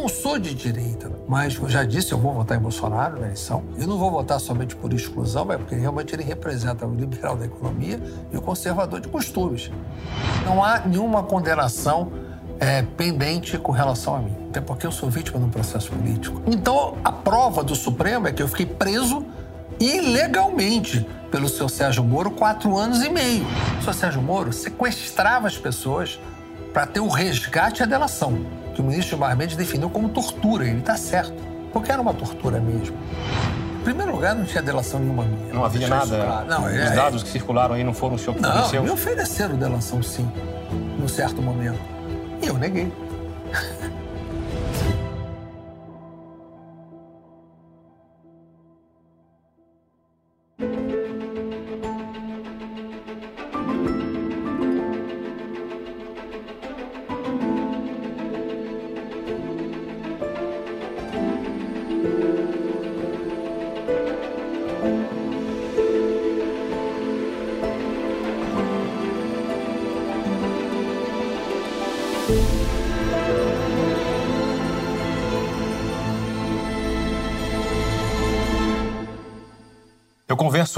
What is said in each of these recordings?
não sou de direita, mas eu já disse, eu vou votar em Bolsonaro na eleição. Eu não vou votar somente por exclusão, mas porque realmente ele representa o liberal da economia e o conservador de costumes. Não há nenhuma condenação é, pendente com relação a mim, até porque eu sou vítima de um processo político. Então, a prova do Supremo é que eu fiquei preso ilegalmente pelo seu Sérgio Moro quatro anos e meio. O seu Sérgio Moro sequestrava as pessoas para ter o resgate e a delação, que o ministro Gilmar Mendes definiu como tortura. Ele está certo, porque era uma tortura mesmo. Em primeiro lugar, não tinha delação nenhuma minha. Não havia nada. Não, Os é, dados que circularam aí não foram o senhor que Não, me ofereceram delação, sim, num certo momento. E eu neguei.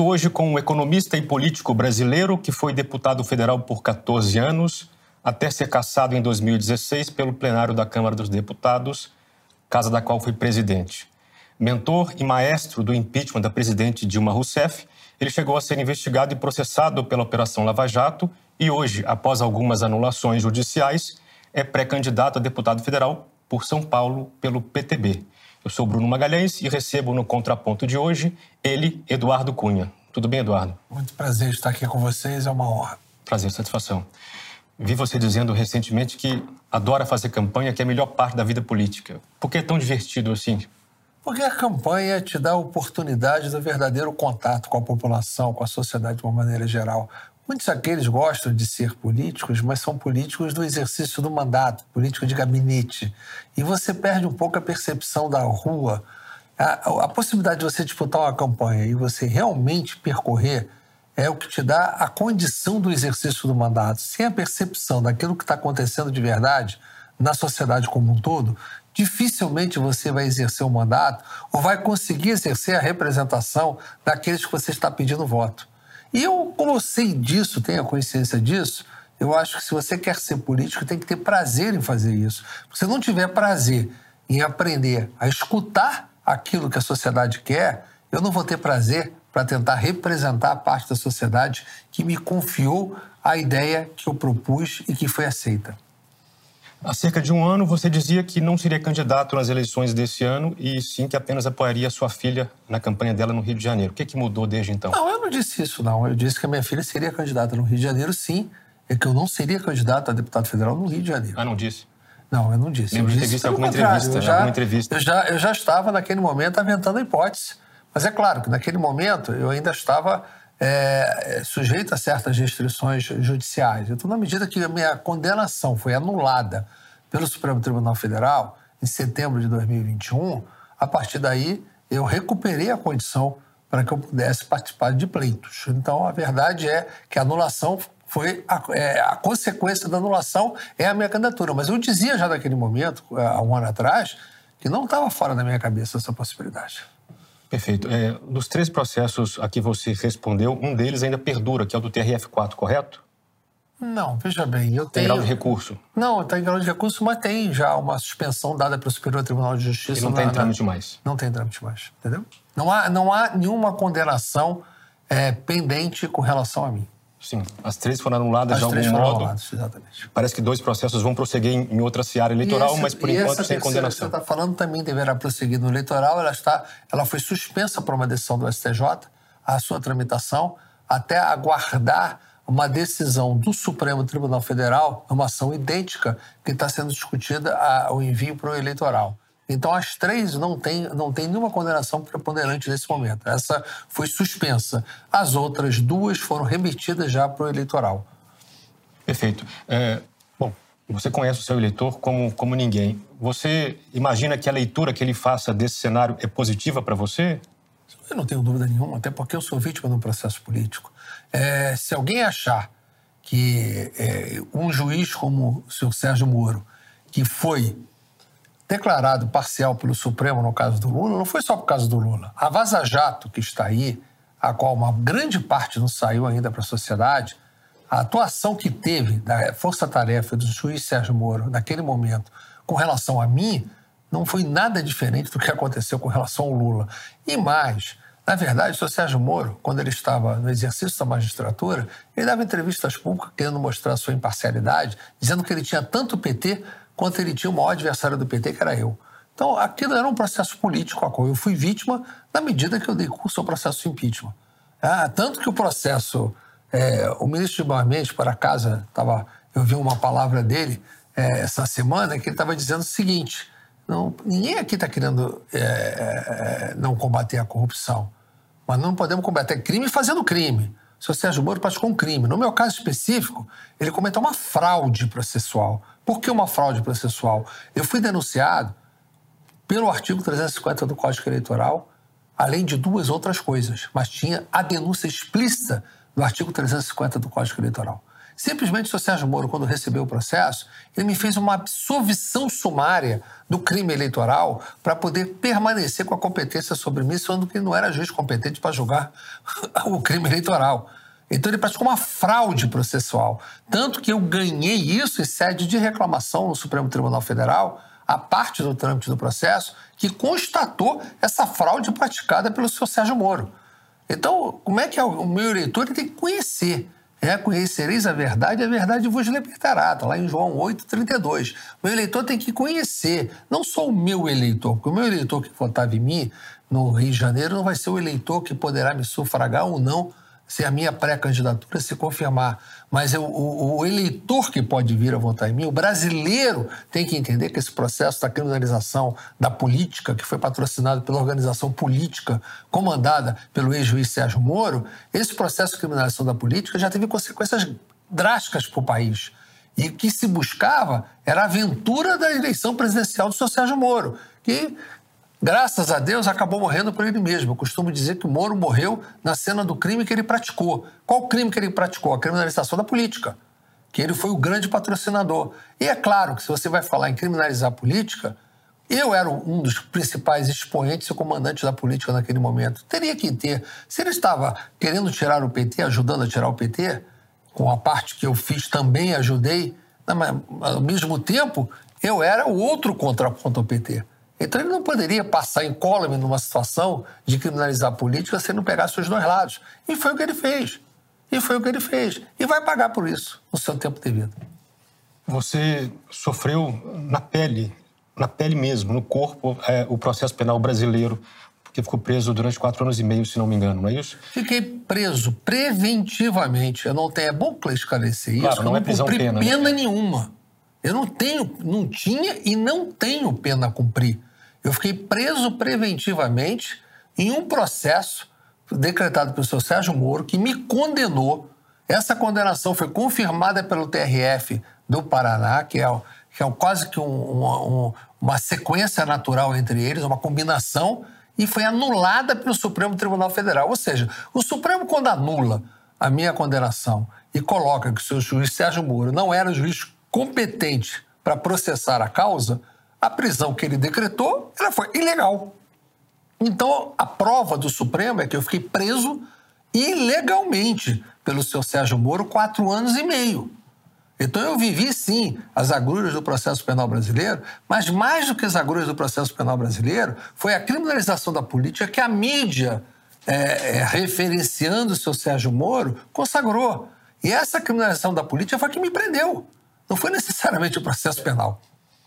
Converso hoje com um economista e político brasileiro que foi deputado federal por 14 anos, até ser cassado em 2016 pelo plenário da Câmara dos Deputados, casa da qual foi presidente. Mentor e maestro do impeachment da presidente Dilma Rousseff, ele chegou a ser investigado e processado pela Operação Lava Jato e hoje, após algumas anulações judiciais, é pré-candidato a deputado federal por São Paulo pelo PTB. Eu sou Bruno Magalhães e recebo no contraponto de hoje ele, Eduardo Cunha. Tudo bem, Eduardo? Muito prazer estar aqui com vocês, é uma honra. Prazer, satisfação. Vi você dizendo recentemente que adora fazer campanha, que é a melhor parte da vida política. Por que é tão divertido assim? Porque a campanha te dá a oportunidade do verdadeiro contato com a população, com a sociedade de uma maneira geral. Muitos aqueles gostam de ser políticos, mas são políticos do exercício do mandato, político de gabinete. E você perde um pouco a percepção da rua. A, a possibilidade de você disputar uma campanha e você realmente percorrer é o que te dá a condição do exercício do mandato. Sem a percepção daquilo que está acontecendo de verdade na sociedade como um todo, dificilmente você vai exercer o mandato ou vai conseguir exercer a representação daqueles que você está pedindo voto. E eu, como eu sei disso, tenho a consciência disso, eu acho que se você quer ser político, tem que ter prazer em fazer isso. Se não tiver prazer em aprender a escutar aquilo que a sociedade quer, eu não vou ter prazer para tentar representar a parte da sociedade que me confiou a ideia que eu propus e que foi aceita. Há cerca de um ano, você dizia que não seria candidato nas eleições desse ano e sim que apenas apoiaria sua filha na campanha dela no Rio de Janeiro. O que, que mudou desde então? Não, eu não disse isso, não. Eu disse que a minha filha seria candidata no Rio de Janeiro, sim, e que eu não seria candidato a deputado federal no Rio de Janeiro. Ah, não disse? Não, eu não disse. Lembro de ter alguma entrevista, eu já, alguma entrevista. Eu já, eu já estava, naquele momento, aventando a hipótese. Mas é claro que, naquele momento, eu ainda estava é, sujeito a certas restrições judiciais. Então, na medida que a minha condenação foi anulada pelo Supremo Tribunal Federal em setembro de 2021, a partir daí eu recuperei a condição para que eu pudesse participar de pleitos. Então, a verdade é que a anulação foi a, é, a, consequência da anulação é a minha candidatura. Mas eu dizia já naquele momento, é, há um ano atrás, que não estava fora da minha cabeça essa possibilidade. Perfeito. É, dos três processos a que você respondeu, um deles ainda perdura, que é o do TRF4, correto? Não, veja bem, eu tem tenho... grau de recurso? Não, está em grau de recurso, mas tem já uma suspensão dada pelo Superior Tribunal de Justiça. E não tem trâmite mais? Não tem trâmite mais, entendeu? Não há, não há nenhuma condenação é, pendente com relação a mim. Sim, as três foram anuladas as de algum modo. Anuladas, exatamente. Parece que dois processos vão prosseguir em, outra seara eleitoral, esse, mas por enquanto sem condenação. Que você está falando também deverá prosseguir no eleitoral. Ela está, ela foi suspensa por uma decisão do STJ, a sua tramitação, até aguardar uma decisão do Supremo Tribunal Federal, uma ação idêntica que está sendo discutida o envio para o eleitoral. Então, as três não têm não tem nenhuma condenação preponderante nesse momento. Essa foi suspensa. As outras duas foram remetidas já para o eleitoral. Perfeito. É, bom, você conhece o seu eleitor como, como ninguém. Você imagina que a leitura que ele faça desse cenário é positiva para você? Eu não tenho dúvida nenhuma, até porque eu sou vítima de um processo político. É, se alguém achar que é, um juiz como o senhor Sérgio Moro, que foi declarado parcial pelo Supremo no caso do Lula, não foi só por causa do Lula. A Vaza Jato, que está aí, a qual uma grande parte não saiu ainda para a sociedade, a atuação que teve da força-tarefa do juiz Sérgio Moro naquele momento com relação a mim não foi nada diferente do que aconteceu com relação ao Lula. E mais, na verdade, o Sérgio Moro, quando ele estava no exercício da magistratura, ele dava entrevistas públicas querendo mostrar sua imparcialidade, dizendo que ele tinha tanto PT quanto ele tinha o maior adversário do PT, que era eu. Então, aquilo era um processo político a qual eu fui vítima na medida que eu dei curso ao processo de impeachment. Ah, tanto que o processo, é, o ministro de Meio para casa, tava, eu vi uma palavra dele é, essa semana, que ele estava dizendo o seguinte, não, ninguém aqui está querendo é, é, não combater a corrupção, mas não podemos combater crime fazendo crime. O senhor Sérgio Moro praticou um crime. No meu caso específico, ele cometeu uma fraude processual. Por que uma fraude processual? Eu fui denunciado pelo artigo 350 do Código Eleitoral, além de duas outras coisas, mas tinha a denúncia explícita do artigo 350 do Código Eleitoral. Simplesmente o Sérgio Moro, quando recebeu o processo, ele me fez uma absolvição sumária do crime eleitoral para poder permanecer com a competência sobre mim, sendo que ele não era juiz competente para julgar o crime eleitoral. Então ele praticou uma fraude processual. Tanto que eu ganhei isso em sede de reclamação no Supremo Tribunal Federal, a parte do trâmite do processo, que constatou essa fraude praticada pelo senhor Sérgio Moro. Então, como é que é? o meu eleitor ele tem que conhecer é, conhecereis a verdade, a verdade vos libertará. Está lá em João 8, 32. O eleitor tem que conhecer, não só o meu eleitor, porque o meu eleitor que votava em mim no Rio de Janeiro não vai ser o eleitor que poderá me sufragar ou não se a minha pré-candidatura se confirmar. Mas eu, o, o, eleitor que pode vir a votar em mim, o brasileiro, tem que entender que esse processo da criminalização da política, que foi patrocinado pela organização política comandada pelo ex-juiz Sérgio Moro, esse processo de criminalização da política já teve consequências drásticas para o país. E o que se buscava era a aventura da eleição presidencial do seu Sérgio Moro, que graças a Deus, acabou morrendo por ele mesmo. Eu costumo dizer que o Moro morreu na cena do crime que ele praticou. Qual crime que ele praticou? A criminalização da política. Que ele foi o grande patrocinador. E é claro que se você vai falar em criminalizar a política, eu era um dos principais expoentes e comandantes da política naquele momento. Teria que ter. Se ele estava querendo tirar o PT, ajudando a tirar o PT, com a parte que eu fiz também ajudei, mas ao mesmo tempo, eu era o outro contraponto ao PT. Então ele não poderia passar incólume numa situação de criminalizar a política se não pegasse os dois lados. E foi o que ele fez. E foi o que ele fez. E vai pagar por isso no seu tempo devido. Você sofreu na pele, na pele mesmo, no corpo, é, o processo penal brasileiro, porque ficou preso durante quatro anos e meio, se não me engano, não é isso? Fiquei preso preventivamente. Eu não tenho. É bom esclarecer isso. Claro, não, é prisão pena. Pena né? nenhuma. Eu não tenho, não tinha e não tenho pena a cumprir. Eu fiquei preso preventivamente em um processo decretado pelo seu Sérgio Moro que me condenou. Essa condenação foi confirmada pelo TRF do Paraná, que é, que é quase que um, um, uma sequência natural entre eles, uma combinação, e foi anulada pelo Supremo Tribunal Federal. Ou seja, o Supremo, quando anula a minha condenação e coloca que o seu juiz Sérgio Moro não era juiz competente para processar a causa, a prisão que ele decretou ela foi ilegal. Então, a prova do Supremo é que eu fiquei preso ilegalmente pelo seu Sérgio Moro quatro anos e meio. Então, eu vivi, sim, as agruras do processo penal brasileiro, mas mais do que as agruras do processo penal brasileiro, foi a criminalização da política que a mídia, é, é, referenciando o seu Sérgio Moro, consagrou. E essa criminalização da política foi que me prendeu. Não foi necessariamente o processo penal.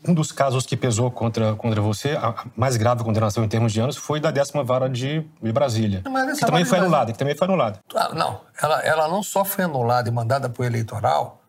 Um dos casos que pesou contra, contra você, a mais grave condenação em termos de anos, foi da décima vara de, de Brasília. Mas que também foi anulada, que também foi anulada. Ah, não, ela, ela não só foi anulada e mandada para o eleitoral,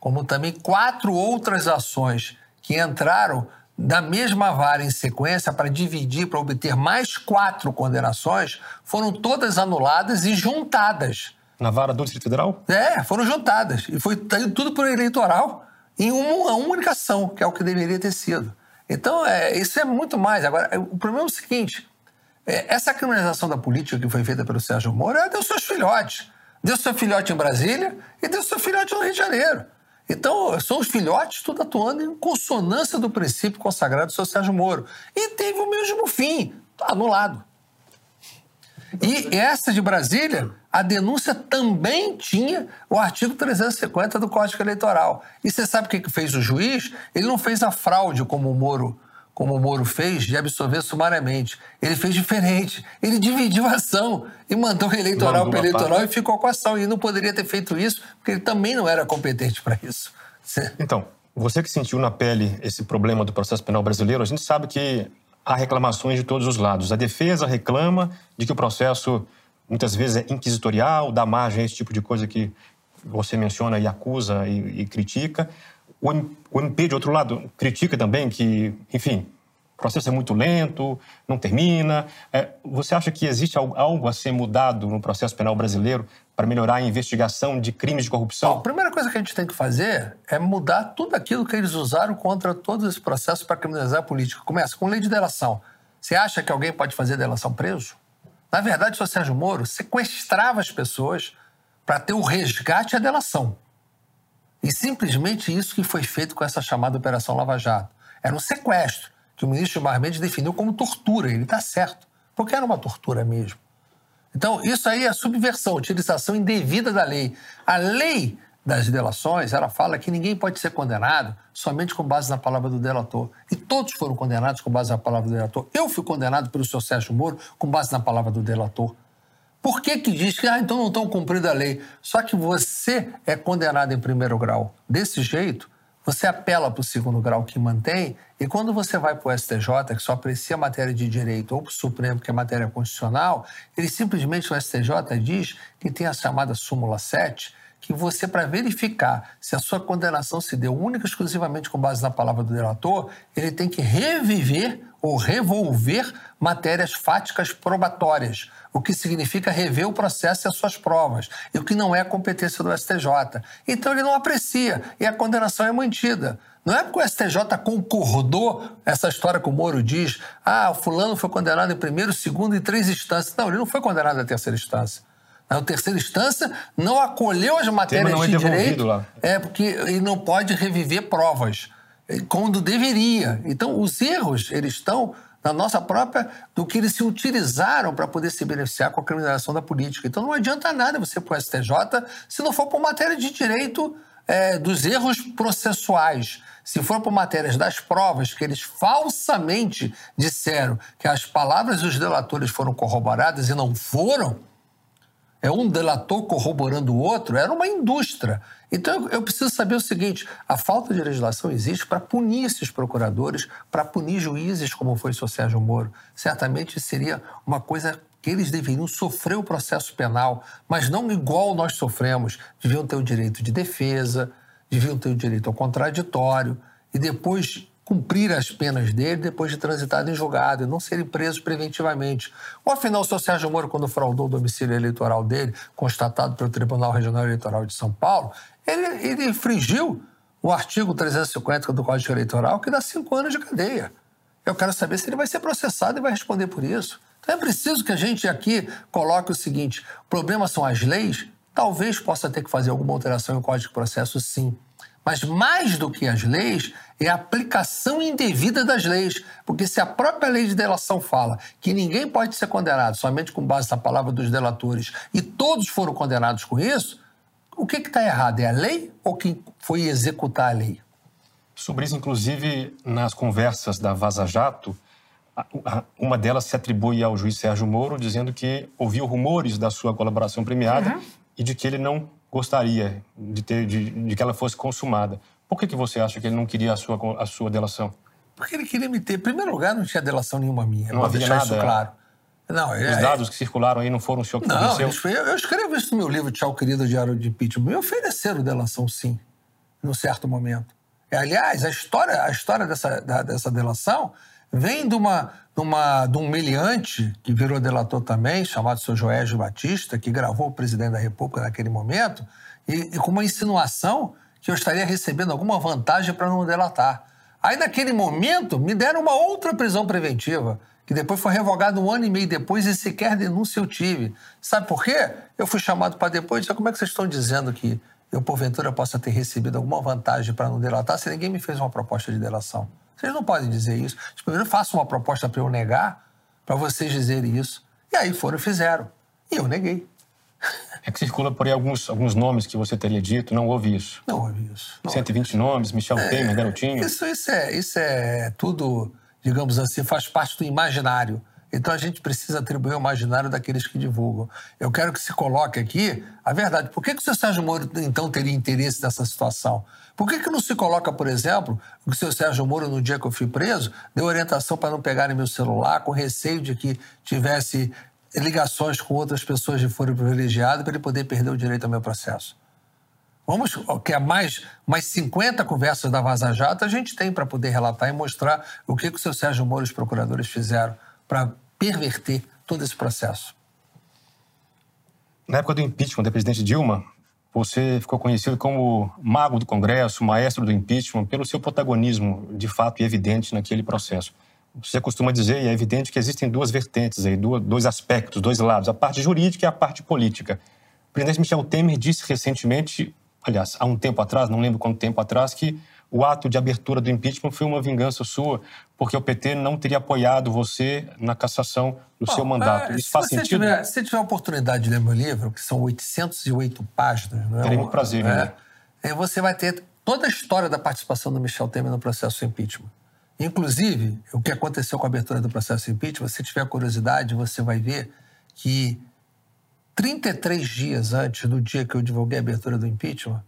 como também quatro outras ações que entraram da mesma vara em sequência para dividir, para obter mais quatro condenações, foram todas anuladas e juntadas. Na vara do Distrito Federal? É, foram juntadas. E foi tudo por eleitoral em uma única ação, que é o que deveria ter sido. Então, é, isso é muito mais. Agora, o problema é o seguinte: é, essa criminalização da política que foi feita pelo Sérgio Moro, ela deu seus filhotes. Deu seu filhote em Brasília e deu seu filhote no Rio de Janeiro. Então, são os filhotes tudo atuando em consonância do princípio consagrado do seu Sérgio Moro. E teve o mesmo fim, anulado. E essa de Brasília, a denúncia também tinha o artigo 350 do Código Eleitoral. E você sabe o que fez o juiz? Ele não fez a fraude como o Moro como o Moro fez, de absolver sumariamente. Ele fez diferente. Ele dividiu a ação e mandou eleitoral para eleitoral parte. e ficou com a ação. E não poderia ter feito isso, porque ele também não era competente para isso. Então, você que sentiu na pele esse problema do processo penal brasileiro, a gente sabe que há reclamações de todos os lados. A defesa reclama de que o processo muitas vezes é inquisitorial, dá margem a esse tipo de coisa que você menciona e acusa e, e critica. O, o MP, de outro lado, critica também que, enfim, o processo é muito lento, não termina. É, você acha que existe algo a ser mudado no processo penal brasileiro para melhorar a investigação de crimes de corrupção? Bom, a primeira coisa que a gente tem que fazer é mudar tudo aquilo que eles usaram contra todos esses processos para criminalizar a política. Começa com lei de delação. Você acha que alguém pode fazer delação preso? Na verdade, o Sérgio Moro sequestrava as pessoas para ter o resgate e a delação. E simplesmente isso que foi feito com essa chamada Operação Lava Jato. Era um sequestro, que o ministro Gilmar Mendes definiu como tortura. Ele está certo, porque era uma tortura mesmo. Então, isso aí é subversão, utilização indevida da lei. A lei das delações, ela fala que ninguém pode ser condenado somente com base na palavra do delator. E todos foram condenados com base na palavra do delator. Eu fui condenado pelo senhor Sérgio Moro com base na palavra do delator. Por que, que diz que ah, então não estão cumprindo a lei? Só que você é condenado em primeiro grau desse jeito, você apela para o segundo grau que mantém, e quando você vai para o STJ, que só aprecia matéria de direito, ou para o Supremo, que é matéria constitucional, ele simplesmente, o STJ diz que tem a chamada súmula 7, que você, para verificar se a sua condenação se deu única e exclusivamente com base na palavra do delator, ele tem que reviver ou revolver matérias fáticas probatórias o que significa rever o processo e as suas provas, e o que não é competência do STJ. Então ele não aprecia e a condenação é mantida. Não é porque o STJ concordou essa história que o Moro diz, ah, o fulano foi condenado em primeiro, segundo e três instâncias. Não, ele não foi condenado na terceira instância. Na terceira instância, não acolheu as matérias não é de direito. Lá. É, porque ele não pode reviver provas, quando deveria. Então, os erros, eles estão na nossa própria, do que eles se utilizaram para poder se beneficiar com a criminalização da política. Então não adianta nada você para o STJ se não for por matéria de direito é, dos erros processuais. Se for por matérias das provas, que eles falsamente disseram que as palavras dos delatores foram corroboradas e não foram, é um delator corroborando o outro, era uma indústria. Então eu preciso saber o seguinte: a falta de legislação existe para punir esses procuradores, para punir juízes, como foi o seu Sérgio Moro. Certamente seria uma coisa que eles deveriam sofrer o processo penal, mas não igual nós sofremos. Deviam ter o direito de defesa, deviam ter o direito ao contraditório e depois cumprir as penas dele depois de transitado em julgado e não serem presos preventivamente. Ou afinal, o senhor Sérgio Moro, quando fraudou o domicílio eleitoral dele, constatado pelo Tribunal Regional Eleitoral de São Paulo, ele, ele infringiu o artigo 350 do Código Eleitoral, que dá cinco anos de cadeia. Eu quero saber se ele vai ser processado e vai responder por isso. Então é preciso que a gente aqui coloque o seguinte: o problema são as leis. Talvez possa ter que fazer alguma alteração no Código de Processo, sim. Mas mais do que as leis, é a aplicação indevida das leis. Porque se a própria lei de delação fala que ninguém pode ser condenado somente com base na palavra dos delatores e todos foram condenados com isso, o que está errado? É a lei ou quem foi executar a lei? Sobre isso, inclusive, nas conversas da Vaza Jato, uma delas se atribui ao juiz Sérgio Moro, dizendo que ouviu rumores da sua colaboração premiada uhum. e de que ele não gostaria de, ter, de, de, que ela fosse consumada. Por que, que você acha que ele não queria a sua, a sua delação? Porque ele queria me ter. Em primeiro lugar, não tinha delação nenhuma minha. Não havia nada. Isso claro. Não, Os é, dados que circularam aí não foram o senhor que não, forneceu? Não, eu escrevo isso no meu livro Tchau, Querido Diário de Impeachment. Me ofereceram delação, sim, num certo momento. É, aliás, a história, a história dessa, da, dessa delação vem de, uma, de, uma, de um meliante que virou delator também, chamado seu Joésio Batista, que gravou o presidente da República naquele momento, e, e com uma insinuação que eu estaria recebendo alguma vantagem para não delatar. Aí, naquele momento, me deram uma outra prisão preventiva, que depois foi revogada um ano e meio depois e sequer denúncia eu tive. Sabe por quê? Eu fui chamado para depois e disse: como é que vocês estão dizendo que eu, porventura, possa ter recebido alguma vantagem para não delatar se ninguém me fez uma proposta de delação. Vocês não podem dizer isso. Primeiro, façam uma proposta para eu negar, para vocês dizerem isso. E aí foram e fizeram. E eu neguei. É que circula por aí alguns, alguns nomes que você teria dito, não houve isso. Não houve isso. Não 120 houve nomes, Michel é, Temer, Garotinho. Isso, isso, é, isso é tudo, digamos assim, faz parte do imaginário. Então a gente precisa atribuir o imaginário daqueles que divulgam. Eu quero que se coloque aqui a verdade. Por que, que o senhor Sérgio Moro, então, teria interesse nessa situação? Por que, que não se coloca, por exemplo, que o senhor Sérgio Moro, no dia que eu fui preso, deu orientação para não pegarem meu celular, com receio de que tivesse ligações com outras pessoas de foro privilegiado para ele poder perder o direito ao meu processo? Vamos, que é mais, mais 50 conversas da Vaza Jato a gente tem para poder relatar e mostrar o que, que o seu Sérgio Moro e os procuradores fizeram para perverter todo esse processo. Na época do impeachment da presidente Dilma, você ficou conhecido como mago do Congresso, maestro do impeachment, pelo seu protagonismo de fato e evidente naquele processo. Você costuma dizer, e é evidente que existem duas vertentes aí, dois aspectos, dois lados, a parte jurídica e a parte política. O presidente Michel Temer disse recentemente, aliás, há um tempo atrás, não lembro quanto tempo atrás, que o ato de abertura do impeachment foi uma vingança sua, porque o PT não teria apoiado você na cassação do Bom, seu mandato. É, Isso faz sentido? Tiver, se tiver a oportunidade de ler meu livro, que são 808 páginas, não é? Terei muito prazer, né? É, você vai ter toda a história da participação do Michel Temer no processo impeachment. Inclusive, o que aconteceu com a abertura do processo impeachment, se tiver curiosidade, você vai ver que 33 dias antes do dia que eu divulguei a abertura do impeachment,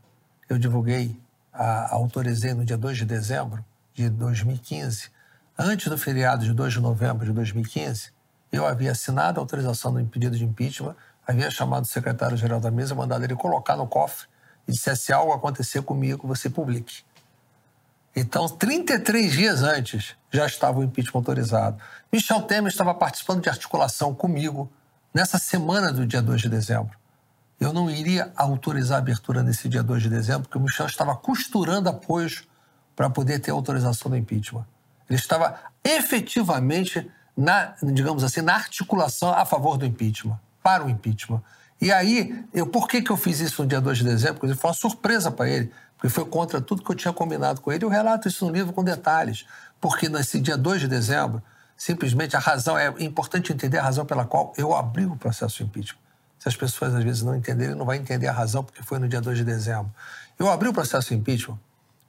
eu divulguei a, autorizei no dia 2 de dezembro de 2015, antes do feriado de 2 de novembro de 2015, eu havia assinado a autorização do pedido de impeachment, havia chamado o secretário-geral da mesa, mandado ele colocar no cofre e se algo acontecer comigo, você publique. Então, 33 dias antes, já estava o impeachment autorizado. Michel Temer estava participando de articulação comigo nessa semana do dia 2 de dezembro eu não iria autorizar a abertura nesse dia 2 de dezembro, porque o Michel estava costurando apoios para poder ter autorização do impeachment. Ele estava efetivamente, na, digamos assim, na articulação a favor do impeachment, para o impeachment. E aí, eu, por que, que eu fiz isso no dia 2 de dezembro? Porque foi uma surpresa para ele, porque foi contra tudo que eu tinha combinado com ele. Eu relato isso no livro com detalhes, porque nesse dia 2 de dezembro, simplesmente a razão, é importante entender a razão pela qual eu abri o processo de impeachment. Se as pessoas às vezes não entenderem, não vai entender a razão porque foi no dia 2 de dezembro. Eu abri o processo de impeachment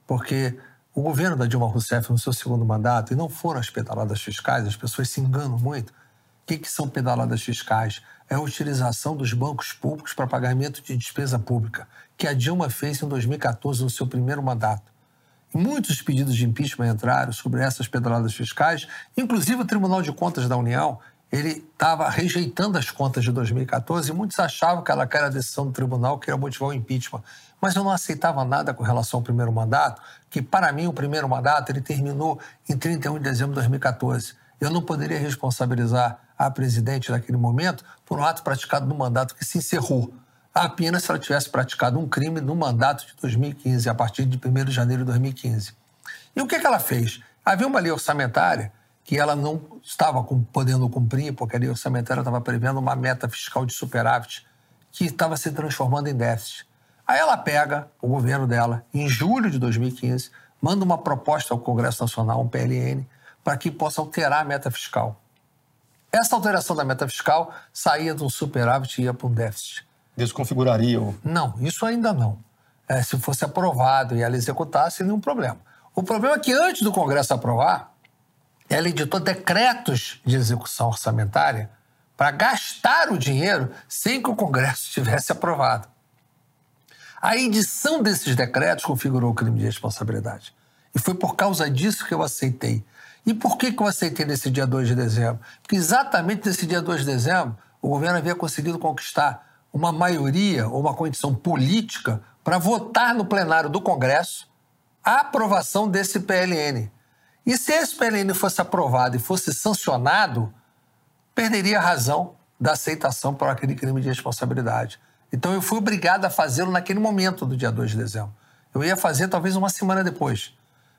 porque o governo da Dilma Rousseff, no seu segundo mandato, e não foram as pedaladas fiscais, as pessoas se enganam muito. O que, que são pedaladas fiscais? É a utilização dos bancos públicos para pagamento de despesa pública, que a Dilma fez em 2014, no seu primeiro mandato. Muitos pedidos de impeachment entraram sobre essas pedaladas fiscais, inclusive o Tribunal de Contas da União ele estava rejeitando as contas de 2014 e muitos achavam que ela era a decisão do tribunal que ia motivar o impeachment. Mas eu não aceitava nada com relação ao primeiro mandato, que para mim o primeiro mandato ele terminou em 31 de dezembro de 2014. Eu não poderia responsabilizar a presidente naquele momento por um ato praticado no mandato que se encerrou, apenas se ela tivesse praticado um crime no mandato de 2015, a partir de 1 de janeiro de 2015. E o que, que ela fez? Havia uma lei orçamentária que ela não estava podendo cumprir, porque a lei orçamentária estava prevendo uma meta fiscal de superávit que estava se transformando em déficit. Aí ela pega o governo dela, em julho de 2015, manda uma proposta ao Congresso Nacional, um PLN, para que possa alterar a meta fiscal. Essa alteração da meta fiscal saía de um superávit e ia para um déficit. Desconfiguraria o... Não, isso ainda não. É, se fosse aprovado e ela executasse, nenhum problema. O problema é que antes do Congresso aprovar, ela editou decretos de execução orçamentária para gastar o dinheiro sem que o Congresso tivesse aprovado. A edição desses decretos configurou o crime de responsabilidade. E foi por causa disso que eu aceitei. E por que, que eu aceitei nesse dia 2 de dezembro? Porque exatamente nesse dia 2 de dezembro, o governo havia conseguido conquistar uma maioria ou uma condição política para votar no plenário do Congresso a aprovação desse PLN, e se esse PLN fosse aprovado e fosse sancionado, perderia a razão da aceitação por aquele crime de responsabilidade. Então eu fui obrigado a fazê-lo naquele momento do dia 2 de dezembro. Eu ia fazer talvez uma semana depois.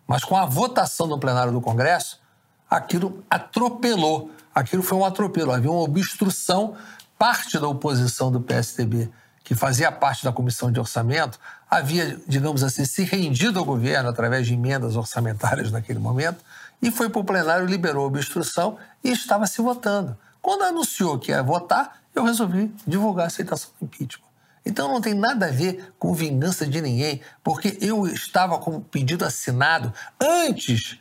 Mas com a votação no plenário do Congresso, aquilo atropelou. Aquilo foi um atropelo. Havia uma obstrução. Parte da oposição do PSDB, que fazia parte da comissão de orçamento, havia, digamos assim, se rendido ao governo através de emendas orçamentárias naquele momento, e foi para o plenário, liberou a obstrução e estava se votando. Quando anunciou que ia votar, eu resolvi divulgar a aceitação do impeachment. Então não tem nada a ver com vingança de ninguém, porque eu estava com o pedido assinado antes,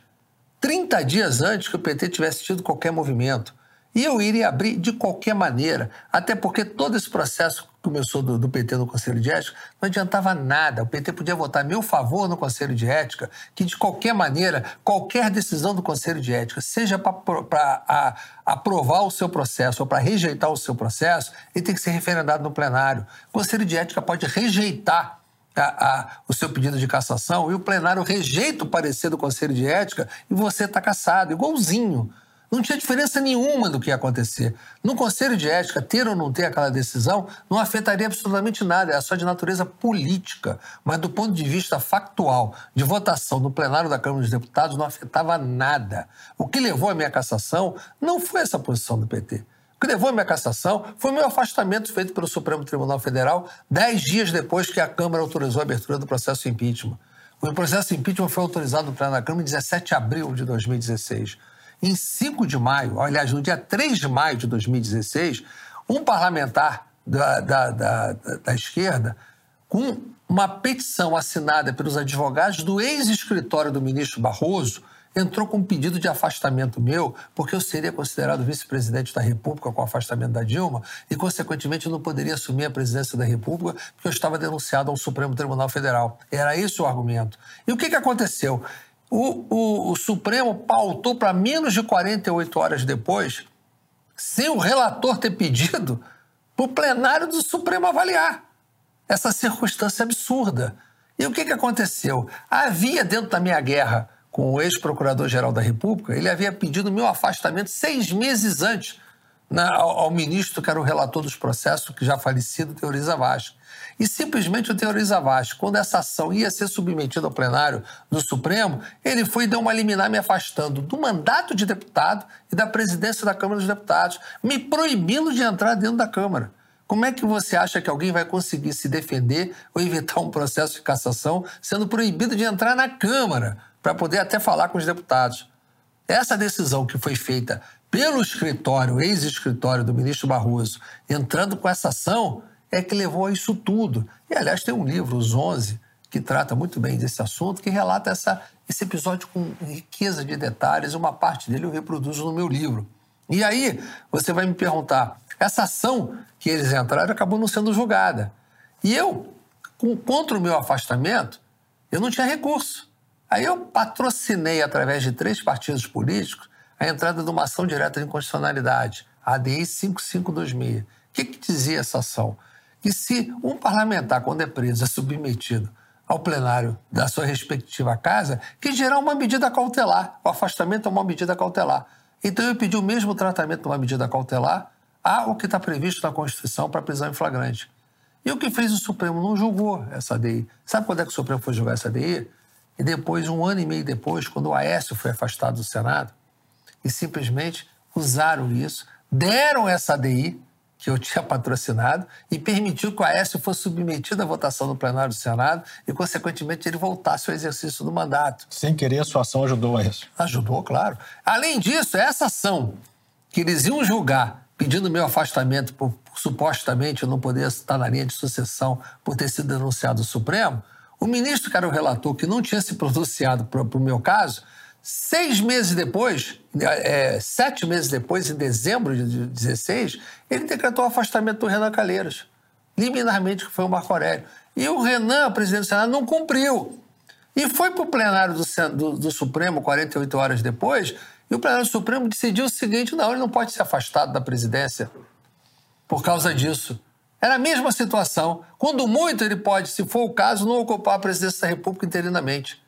30 dias antes que o PT tivesse tido qualquer movimento. E eu iria abrir de qualquer maneira, até porque todo esse processo começou do, do, PT no Conselho de Ética, não adiantava nada. O PT podia votar a meu favor no Conselho de Ética, que de qualquer maneira, qualquer decisão do Conselho de Ética, seja para aprovar o seu processo ou para rejeitar o seu processo, ele tem que ser referendado no plenário. O Conselho de Ética pode rejeitar a, a, o seu pedido de cassação e o plenário rejeita o parecer do Conselho de Ética e você está cassado, igualzinho. Não tinha diferença nenhuma do que ia acontecer. No Conselho de Ética, ter ou não ter aquela decisão não afetaria absolutamente nada, é só de natureza política. Mas do ponto de vista factual, de votação no plenário da Câmara dos Deputados, não afetava nada. O que levou à minha cassação não foi essa posição do PT. O que levou à minha cassação foi o meu afastamento feito pelo Supremo Tribunal Federal dez dias depois que a Câmara autorizou a abertura do processo impeachment. O processo impeachment foi autorizado no plenário da Câmara em 17 de abril de 2016. Em 5 de maio, aliás, no dia 3 de maio de 2016, um parlamentar da, da, da, da esquerda, com uma petição assinada pelos advogados do ex-escritório do ministro Barroso, entrou com um pedido de afastamento meu, porque eu seria considerado vice-presidente da República com o afastamento da Dilma e, consequentemente, não poderia assumir a presidência da República porque eu estava denunciado ao Supremo Tribunal Federal. Era esse o argumento. E o que, que aconteceu? O, o, o Supremo pautou para menos de 48 horas depois, sem o relator ter pedido, para o plenário do Supremo avaliar essa circunstância absurda. E o que, que aconteceu? Havia dentro da minha guerra com o ex-procurador-geral da República, ele havia pedido meu afastamento seis meses antes na, ao, ao, ministro que era o relator dos processos, que já falecido, Teoriza Vaz. E simplesmente o Teoriza Vaz, quando essa ação ia ser submetida ao plenário do Supremo, ele foi e deu uma liminar me afastando do mandato de deputado e da presidência da Câmara dos Deputados, me proibindo de entrar dentro da Câmara. Como é que você acha que alguém vai conseguir se defender ou evitar um processo de cassação sendo proibido de entrar na Câmara para poder até falar com os deputados? Essa decisão que foi feita pelo escritório, ex-escritório do ministro Barroso, entrando com essa ação, é que levou a isso tudo. E, aliás, tem um livro, Os 11, que trata muito bem desse assunto, que relata essa, esse episódio com riqueza de detalhes. Uma parte dele eu reproduzo no meu livro. E aí, você vai me perguntar, essa ação que eles entraram acabou não sendo julgada. E eu, com, contra o meu afastamento, eu não tinha recurso. Aí eu patrocinei, através de três partidos políticos, a entrada de uma ação direta de inconstitucionalidade, a ADI 5526. O que, que dizia essa ação? Que se um parlamentar, quando é preso, é submetido ao plenário da sua respectiva casa, que gerar uma medida cautelar. O afastamento é uma medida cautelar. Então eu pedi o mesmo tratamento de uma medida cautelar ao que está previsto na Constituição para prisão em flagrante. E o que fez o Supremo? Não julgou essa ADI. Sabe quando é que o Supremo foi julgar essa ADI? E depois, um ano e meio depois, quando o Aécio foi afastado do Senado, e simplesmente usaram isso, deram essa ADI que eu tinha patrocinado e permitiu que o Aécio fosse submetido à votação no plenário do Senado e, consequentemente, ele voltasse ao exercício do mandato. Sem querer, a sua ação ajudou a isso? Ajudou, claro. Além disso, essa ação que eles iam julgar pedindo meu afastamento por, supostamente eu não poder estar na linha de sucessão por ter sido denunciado no Supremo, o ministro que era o relator, que não tinha se pronunciado para o meu caso, Seis meses depois, é, sete meses depois, em dezembro de 16, ele decretou o afastamento do Renan Calheiros, liminarmente, que foi o Marco Aurélio. E o Renan, presidente do Senado, não cumpriu. E foi para o plenário do, do, do, Supremo, 48 horas depois, e o plenário do Supremo decidiu o seguinte: não, ele não pode ser afastado da presidência por causa disso. Era a mesma situação. Quando muito, ele pode, se for o caso, não ocupar a presidência da República interinamente.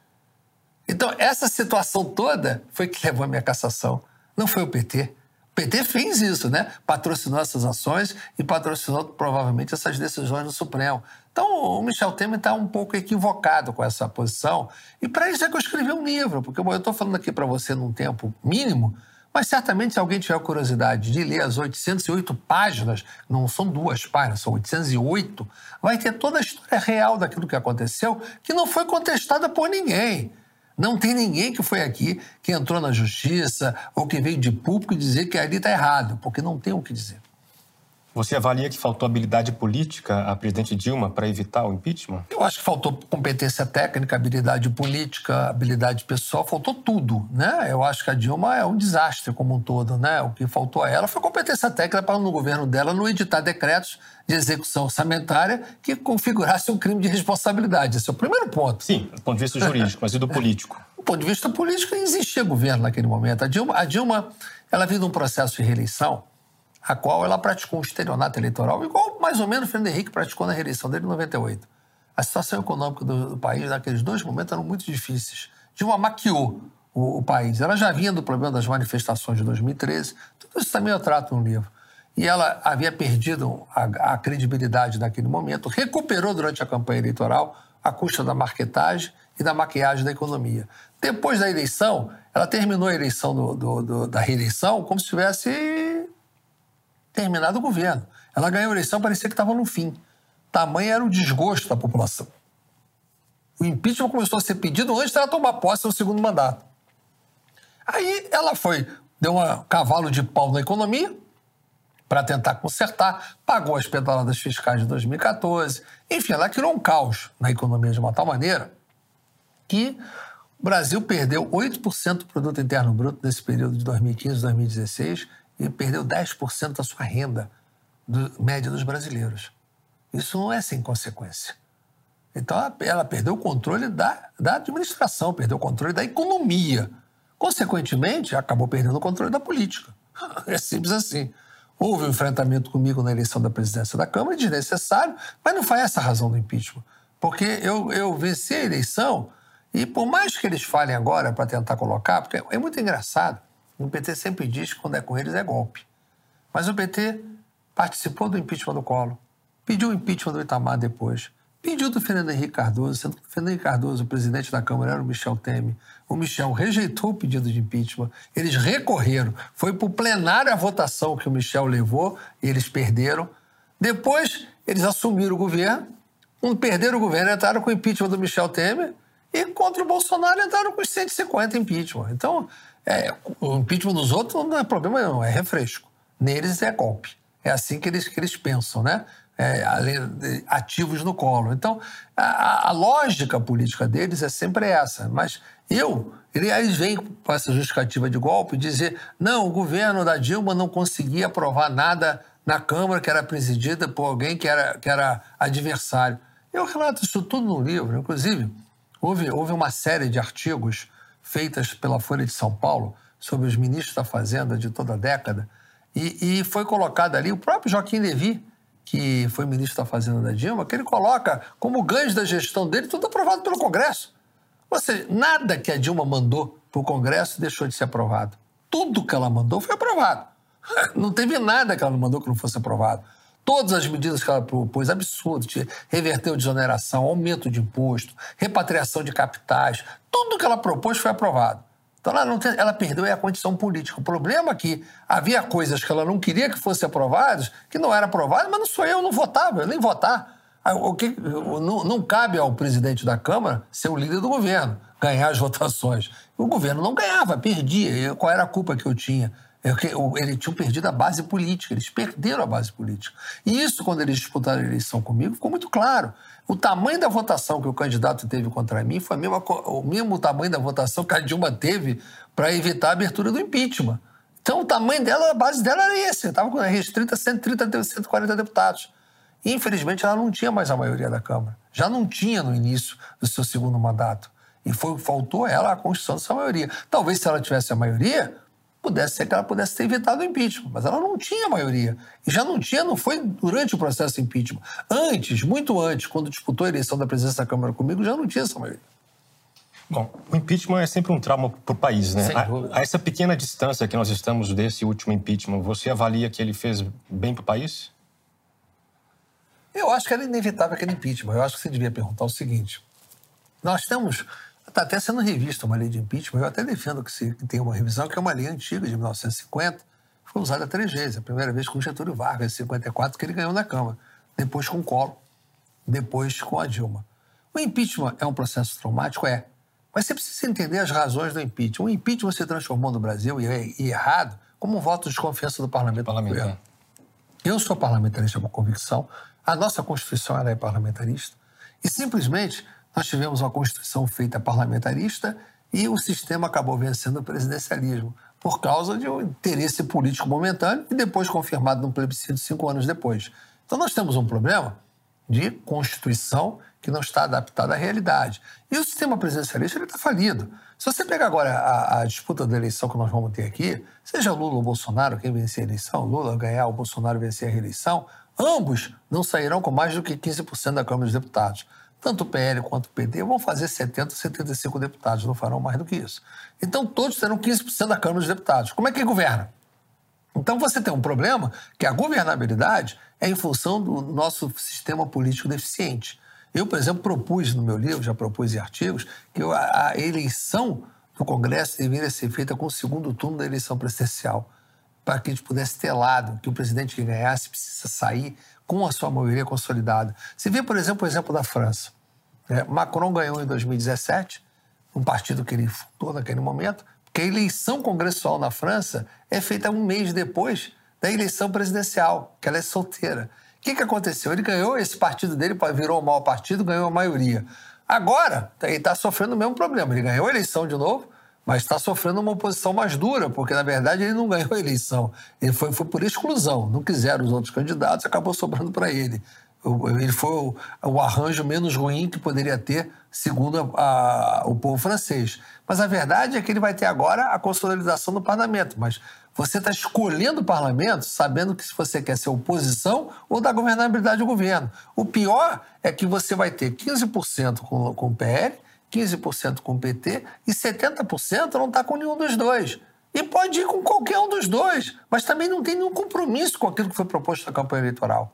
Então, essa situação toda foi que levou a minha cassação. Não foi o PT. O PT fez isso, né? Patrocinou essas ações e patrocinou provavelmente essas decisões do Supremo. Então, o Michel Temer está um pouco equivocado com essa posição. E para isso é que eu escrevi um livro, porque bom, eu estou falando aqui para você num tempo mínimo, Mas certamente, se alguém tiver curiosidade de ler as 808 páginas, não são duas páginas, são 808, vai ter toda a história real daquilo que aconteceu, que não foi contestada por ninguém. Não tem ninguém que foi aqui, que entrou na justiça ou que veio de público dizer que ali está errado, porque não tem o que dizer. Você avalia que faltou habilidade política à presidente Dilma para evitar o impeachment? Eu acho que faltou competência técnica, habilidade política, habilidade pessoal, faltou tudo, né? Eu acho que a Dilma é um desastre como um todo, né? O que faltou a ela foi competência técnica para no governo dela não editar decretos de execução orçamentária que configurasse um crime de responsabilidade. Esse é o primeiro ponto. Sim, do ponto de vista jurídico, mas e do político? Do ponto de vista político, existia governo naquele momento. A Dilma, a Dilma ela vive um processo de reeleição a qual ela praticou um estelionato eleitoral, igual mais ou menos o Fernando Henrique praticou na reeleição dele em 98. A situação econômica do, do país naqueles dois momentos eram muito difíceis. Dilma maquiou o, o, país. Ela já vinha do problema das manifestações de 2013. Tudo isso também eu trato no livro. E ela havia perdido a, a credibilidade naquele momento, recuperou durante a campanha eleitoral à custa da marketagem e da maquiagem da economia. Depois da eleição, ela terminou a eleição do, do, do, da reeleição como se tivesse terminado o governo. Ela ganhou a eleição, parecia que estava no fim. Tamanho era o desgosto da população. O impeachment começou a ser pedido antes dela tomar posse no segundo mandato. Aí ela foi, deu um cavalo de pau na economia para tentar consertar, pagou as pedaladas fiscais de 2014. Enfim, ela criou um caos na economia de uma tal maneira que o Brasil perdeu 8% do produto interno bruto nesse período de 2015 2016 e perdeu 10% da sua renda do, média dos brasileiros. Isso não é sem consequência. Então, ela, ela perdeu o controle da, da administração, perdeu o controle da economia. Consequentemente, acabou perdendo o controle da política. É simples assim. Houve um enfrentamento comigo na eleição da presidência da Câmara, desnecessário, mas não foi essa a razão do impeachment. Porque eu, eu venci a eleição e, por mais que eles falem agora para tentar colocar, porque é muito engraçado, o PT sempre diz que quando é com eles é golpe. Mas o PT participou do impeachment do Collor, pediu o impeachment do Itamar depois, pediu do Fernando Henrique Cardoso, sendo que o Fernando Henrique Cardoso, o presidente da Câmara, era o Michel Temer. O Michel rejeitou o pedido de impeachment, eles recorreram, foi para o plenário a votação que o Michel levou e eles perderam. Depois, eles assumiram o governo, um, perderam o governo, entraram com o impeachment do Michel Temer e contra o Bolsonaro entraram com os 150 impeachment. Então, é, o impeachment dos outros não é problema não, é refresco. Neles é golpe. É assim que eles, que eles pensam, né? É, ativos no colo. Então, a, a, lógica política deles é sempre essa. Mas eu, eles vêm com essa justificativa de golpe dizer: não, o governo da Dilma não conseguia aprovar nada na Câmara que era presidida por alguém que era, que era adversário. Eu relato isso tudo no livro. Inclusive, houve, houve uma série de artigos feitas pela Folha de São Paulo sobre os ministros da Fazenda de toda a década, e, e foi colocado ali o próprio Joaquim Levy, que foi ministro da Fazenda da Dilma, que ele coloca como ganhos da gestão dele tudo aprovado pelo Congresso. Ou seja, nada que a Dilma mandou para o Congresso deixou de ser aprovado. Tudo que ela mandou foi aprovado. Não teve nada que ela mandou que não fosse aprovado. Todas as medidas que ela propôs, absurdas, reverteu desoneração, aumento de imposto, repatriação de capitais, tudo que ela propôs foi aprovado. Então ela, não tem, ela perdeu a condição política. O problema é que havia coisas que ela não queria que fossem aprovadas, que não eram aprovadas, mas não sou eu, não votava, eu nem votar. O que, não, não cabe ao presidente da Câmara ser o líder do governo, ganhar as votações. O governo não ganhava, perdia. Qual era a culpa que eu tinha? Eles tinham perdido a base política, eles perderam a base política. E isso, quando eles disputaram a eleição comigo, ficou muito claro. O tamanho da votação que o candidato teve contra mim foi mesma, o mesmo tamanho da votação que a Dilma teve para evitar a abertura do impeachment. Então, o tamanho dela, a base dela era esse. Estava restrita a 130, 140 deputados. Infelizmente, ela não tinha mais a maioria da Câmara. Já não tinha no início do seu segundo mandato. E foi, faltou ela a constituição dessa maioria. Talvez, se ela tivesse a maioria, pudesse ser que ela pudesse ter evitado o impeachment, mas ela não tinha maioria. E já não tinha, não foi durante o processo de impeachment. Antes, muito antes, quando disputou a eleição da presidência da Câmara comigo, já não tinha essa maioria. Bom, o impeachment é sempre um trauma para o país, né? A, a, essa pequena distância que nós estamos desse último impeachment, você avalia que ele fez bem para o país? Eu acho que era inevitável aquele impeachment. Eu acho que você devia perguntar o seguinte: nós temos Está até sendo revista uma lei de impeachment. Eu até defendo que, se, que tem uma revisão, que é uma lei antiga, de 1950, foi usada três vezes. A primeira vez com Getúlio Vargas, em 54, que ele ganhou na Câmara. Depois com o Collor, depois com a Dilma. O impeachment é um processo traumático? É. Mas você precisa entender as razões do impeachment. O impeachment se transformou no Brasil, e, é, e errado, como um voto de desconfiança do parlamento. parlamento é. Eu sou parlamentarista por convicção, a nossa Constituição é parlamentarista, e simplesmente nós tivemos uma Constituição feita parlamentarista e o sistema acabou vencendo o presidencialismo por causa de um interesse político momentâneo e depois confirmado num plebiscito cinco anos depois. Então nós temos um problema de Constituição que não está adaptada à realidade. E o sistema presidencialista está falido. Se você pegar agora a, a, disputa da eleição que nós vamos ter aqui, seja Lula ou Bolsonaro quem vencer a eleição, Lula ganhar ou Bolsonaro vencer a reeleição, ambos não sairão com mais do que 15% da Câmara dos Deputados. Tanto o PL quanto o PT vão fazer 70, 75 deputados, não farão mais do que isso. Então todos terão 15% da Câmara dos Deputados. Como é que governa? Então você tem um problema que a governabilidade é em função do nosso sistema político deficiente. Eu, por exemplo, propus no meu livro, já propus em artigos, que a, eleição do Congresso deveria ser feita com o segundo turno da eleição presidencial, para que a gente pudesse ter lado, que o presidente que ganhasse precisa sair com a sua maioria consolidada. Você vê, por exemplo, o exemplo da França. É, Macron ganhou em 2017, um partido que ele fundou naquele momento, porque a eleição congressual na França é feita um mês depois da eleição presidencial, que ela é solteira que, que aconteceu? Ele ganhou, esse partido dele virou o maior partido, ganhou a maioria. Agora, ele está sofrendo o mesmo problema. Ele ganhou a eleição de novo, mas está sofrendo uma oposição mais dura, porque, na verdade, ele não ganhou a eleição. Ele foi, foi por exclusão. Não quiseram os outros candidatos, acabou sobrando para ele. Ele foi o, o, arranjo menos ruim que poderia ter, segundo a, a, o povo francês. Mas a verdade é que ele vai ter agora a consolidação do parlamento. Mas você está escolhendo o parlamento sabendo que se você quer ser oposição ou da governabilidade do governo. O pior é que você vai ter 15% com, com o PL, 15% com o PT e 70% não está com nenhum dos dois. E pode ir com qualquer um dos dois, mas também não tem nenhum compromisso com aquilo que foi proposto na campanha eleitoral.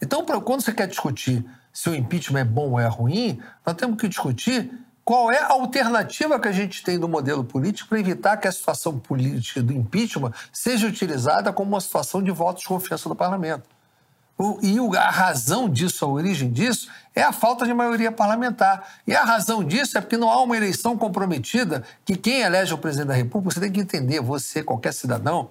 Então, quando você quer discutir se o impeachment é bom ou é ruim, nós temos que discutir qual é a alternativa que a gente tem do modelo político para evitar que a situação política do impeachment seja utilizada como uma situação de voto de confiança do parlamento? E a razão disso, a origem disso, é a falta de maioria parlamentar. E a razão disso é porque não há uma eleição comprometida que quem elege o presidente da República, você tem que entender, você, qualquer cidadão,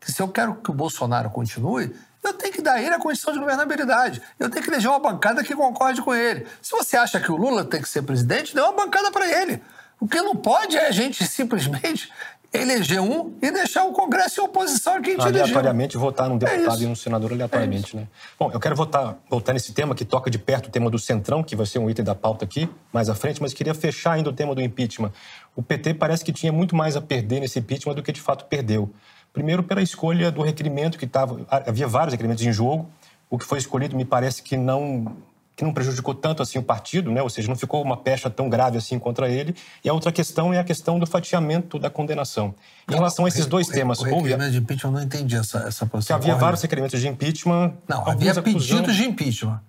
que se eu quero que o Bolsonaro continue, eu tenho que dar a ele a condição de governabilidade. Eu tenho que eleger uma bancada que concorde com ele. Se você acha que o Lula tem que ser presidente, dê uma bancada para ele. O que não pode é a gente simplesmente eleger um e deixar o Congresso em oposição a quem te Aleatoriamente votar num é deputado é e num senador aleatoriamente, é né? Bom, eu quero votar, voltar nesse tema que toca de perto o tema do Centrão, que vai ser um item da pauta aqui mais à frente, mas queria fechar ainda o tema do impeachment. O PT parece que tinha muito mais a perder nesse impeachment do que de fato perdeu. Primeiro, pela escolha do requerimento, que estava. Havia vários requerimentos em jogo. O que foi escolhido me parece que não que não prejudicou tanto assim o partido, né? ou seja, não ficou uma pecha tão grave assim contra ele. E a outra questão é a questão do fatiamento da condenação. Em relação a esses dois o, temas... O requerimento houve... de impeachment, eu não entendi essa, essa posição. Que havia vários requerimentos de impeachment... Não, havia pedidos de impeachment.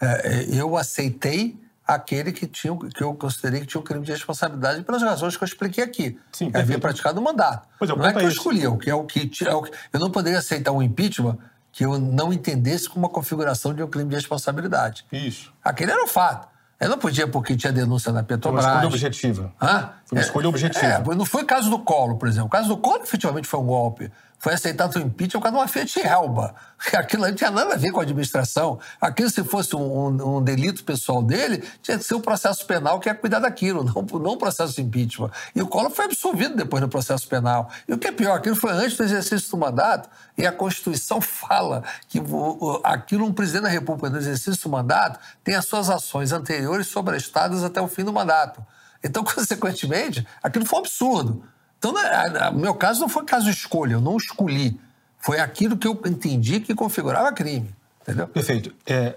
É, é, eu aceitei aquele que, tinha, que eu considerei que tinha um crime de responsabilidade pelas razões que eu expliquei aqui. Sim, havia praticado o mandato. Pois é, não é que eu escolhi, o que é o que, é o que. Eu não poderia aceitar um impeachment que eu não entendesse como uma configuração de um crime de responsabilidade. Isso. Aquele era o fato. Eu não podia porque tinha denúncia na Petrobras. Foi uma escolha objetiva. Hã? Foi uma escolha objetiva. É, não foi o caso do Colo, por exemplo. O caso do Colo efetivamente foi um golpe foi aceitado o impeachment por causa de uma Fiat Elba. Aquilo não tinha nada a ver com a administração. Aquilo, se fosse um, um, um, delito pessoal dele, tinha que ser o um processo penal que ia cuidar daquilo, não, o processo de impeachment. E o Collor foi absolvido depois do processo penal. E o que é pior, aquilo foi antes do exercício do mandato, e a Constituição fala que aquilo, um presidente da República, no exercício do mandato, tem as suas ações anteriores sobrestadas até o fim do mandato. Então, consequentemente, aquilo foi um absurdo. Então, no meu caso não foi caso de escolha, eu não escolhi. Foi aquilo que eu entendi que configurava crime. Entendeu? Perfeito. É,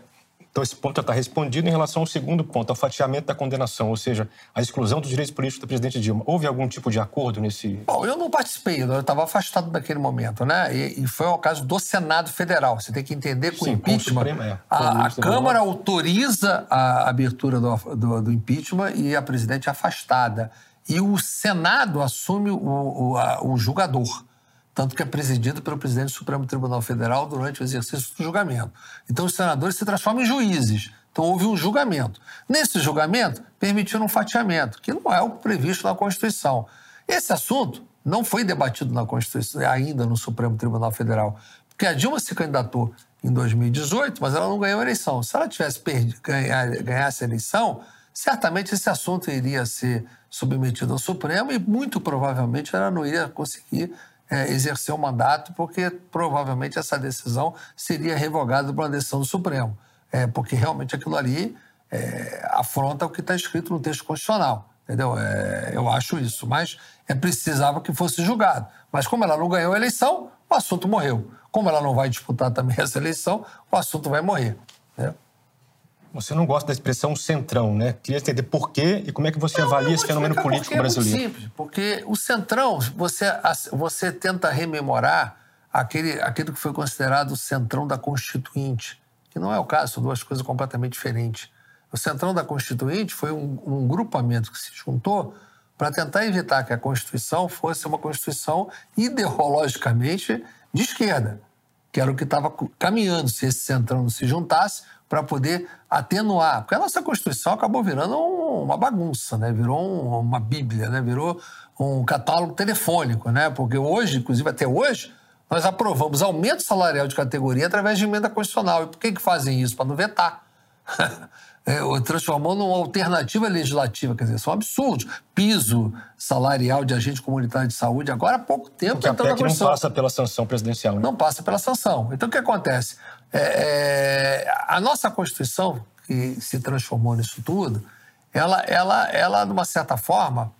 Então, esse ponto já está respondido em relação ao segundo ponto, ao fatiamento da condenação, ou seja, a exclusão dos direitos políticos do presidente Dilma. Houve algum tipo de acordo nesse. Bom, eu não participei, eu estava afastado naquele momento, né? E, e, foi o caso do Senado Federal. Você tem que entender que Sim, o impeachment. O Supremo, é, a, a Câmara autoriza a abertura do, do, do, impeachment e a presidente é afastada. E o Senado assume o, o, a, o julgador tanto que é presidido pelo presidente do Supremo Tribunal Federal durante o exercício do julgamento. Então, os senadores se transformam em juízes. Então, houve um julgamento. Nesse julgamento, permitiram um fatiamento, que não é o previsto na Constituição. Esse assunto não foi debatido na Constituição, ainda no Supremo Tribunal Federal, porque a Dilma se candidatou em 2018, mas ela não ganhou a eleição. Se ela tivesse ganhar, ganhasse a eleição, certamente esse assunto iria ser submetido ao Supremo e muito provavelmente ela não iria conseguir é, exercer o mandato, porque provavelmente essa decisão seria revogada por uma decisão do Supremo, é, porque realmente aquilo ali é, afronta o que está escrito no texto constitucional. Entendeu? É, eu acho isso, mas é precisava que fosse julgado. Mas como ela não ganhou a eleição, o assunto morreu. Como ela não vai disputar também essa eleição, o assunto vai morrer. Você não gosta da expressão centrão, né? Queria entender por quê e como é que você não, avalia esse fenômeno político brasileiro. É muito simples, porque o centrão, você, você tenta rememorar aquele, aquele que foi considerado o centrão da Constituinte, que não é o caso, são duas coisas completamente diferentes. O centrão da Constituinte foi um, um grupamento que se juntou para tentar evitar que a Constituição fosse uma Constituição ideologicamente de esquerda, que era o que estava caminhando se esse centrão não se juntasse para poder atenuar. Porque a nossa Constituição acabou virando uma bagunça, né? virou uma bíblia, né? virou um catálogo telefônico. Né? Porque hoje, inclusive até hoje, nós aprovamos aumento salarial de categoria através de emenda constitucional. E por que, que fazem isso? Para não vetar. é, transformou numa alternativa legislativa. Quer dizer, são absurdos. Piso salarial de agente comunitário de saúde, agora há pouco tempo. Porque a PEC não passa pela sanção presidencial. Né? Não passa pela sanção. Então, o que acontece? É, é, a nossa Constituição, que se transformou nisso tudo, ela, ela, ela de uma certa forma,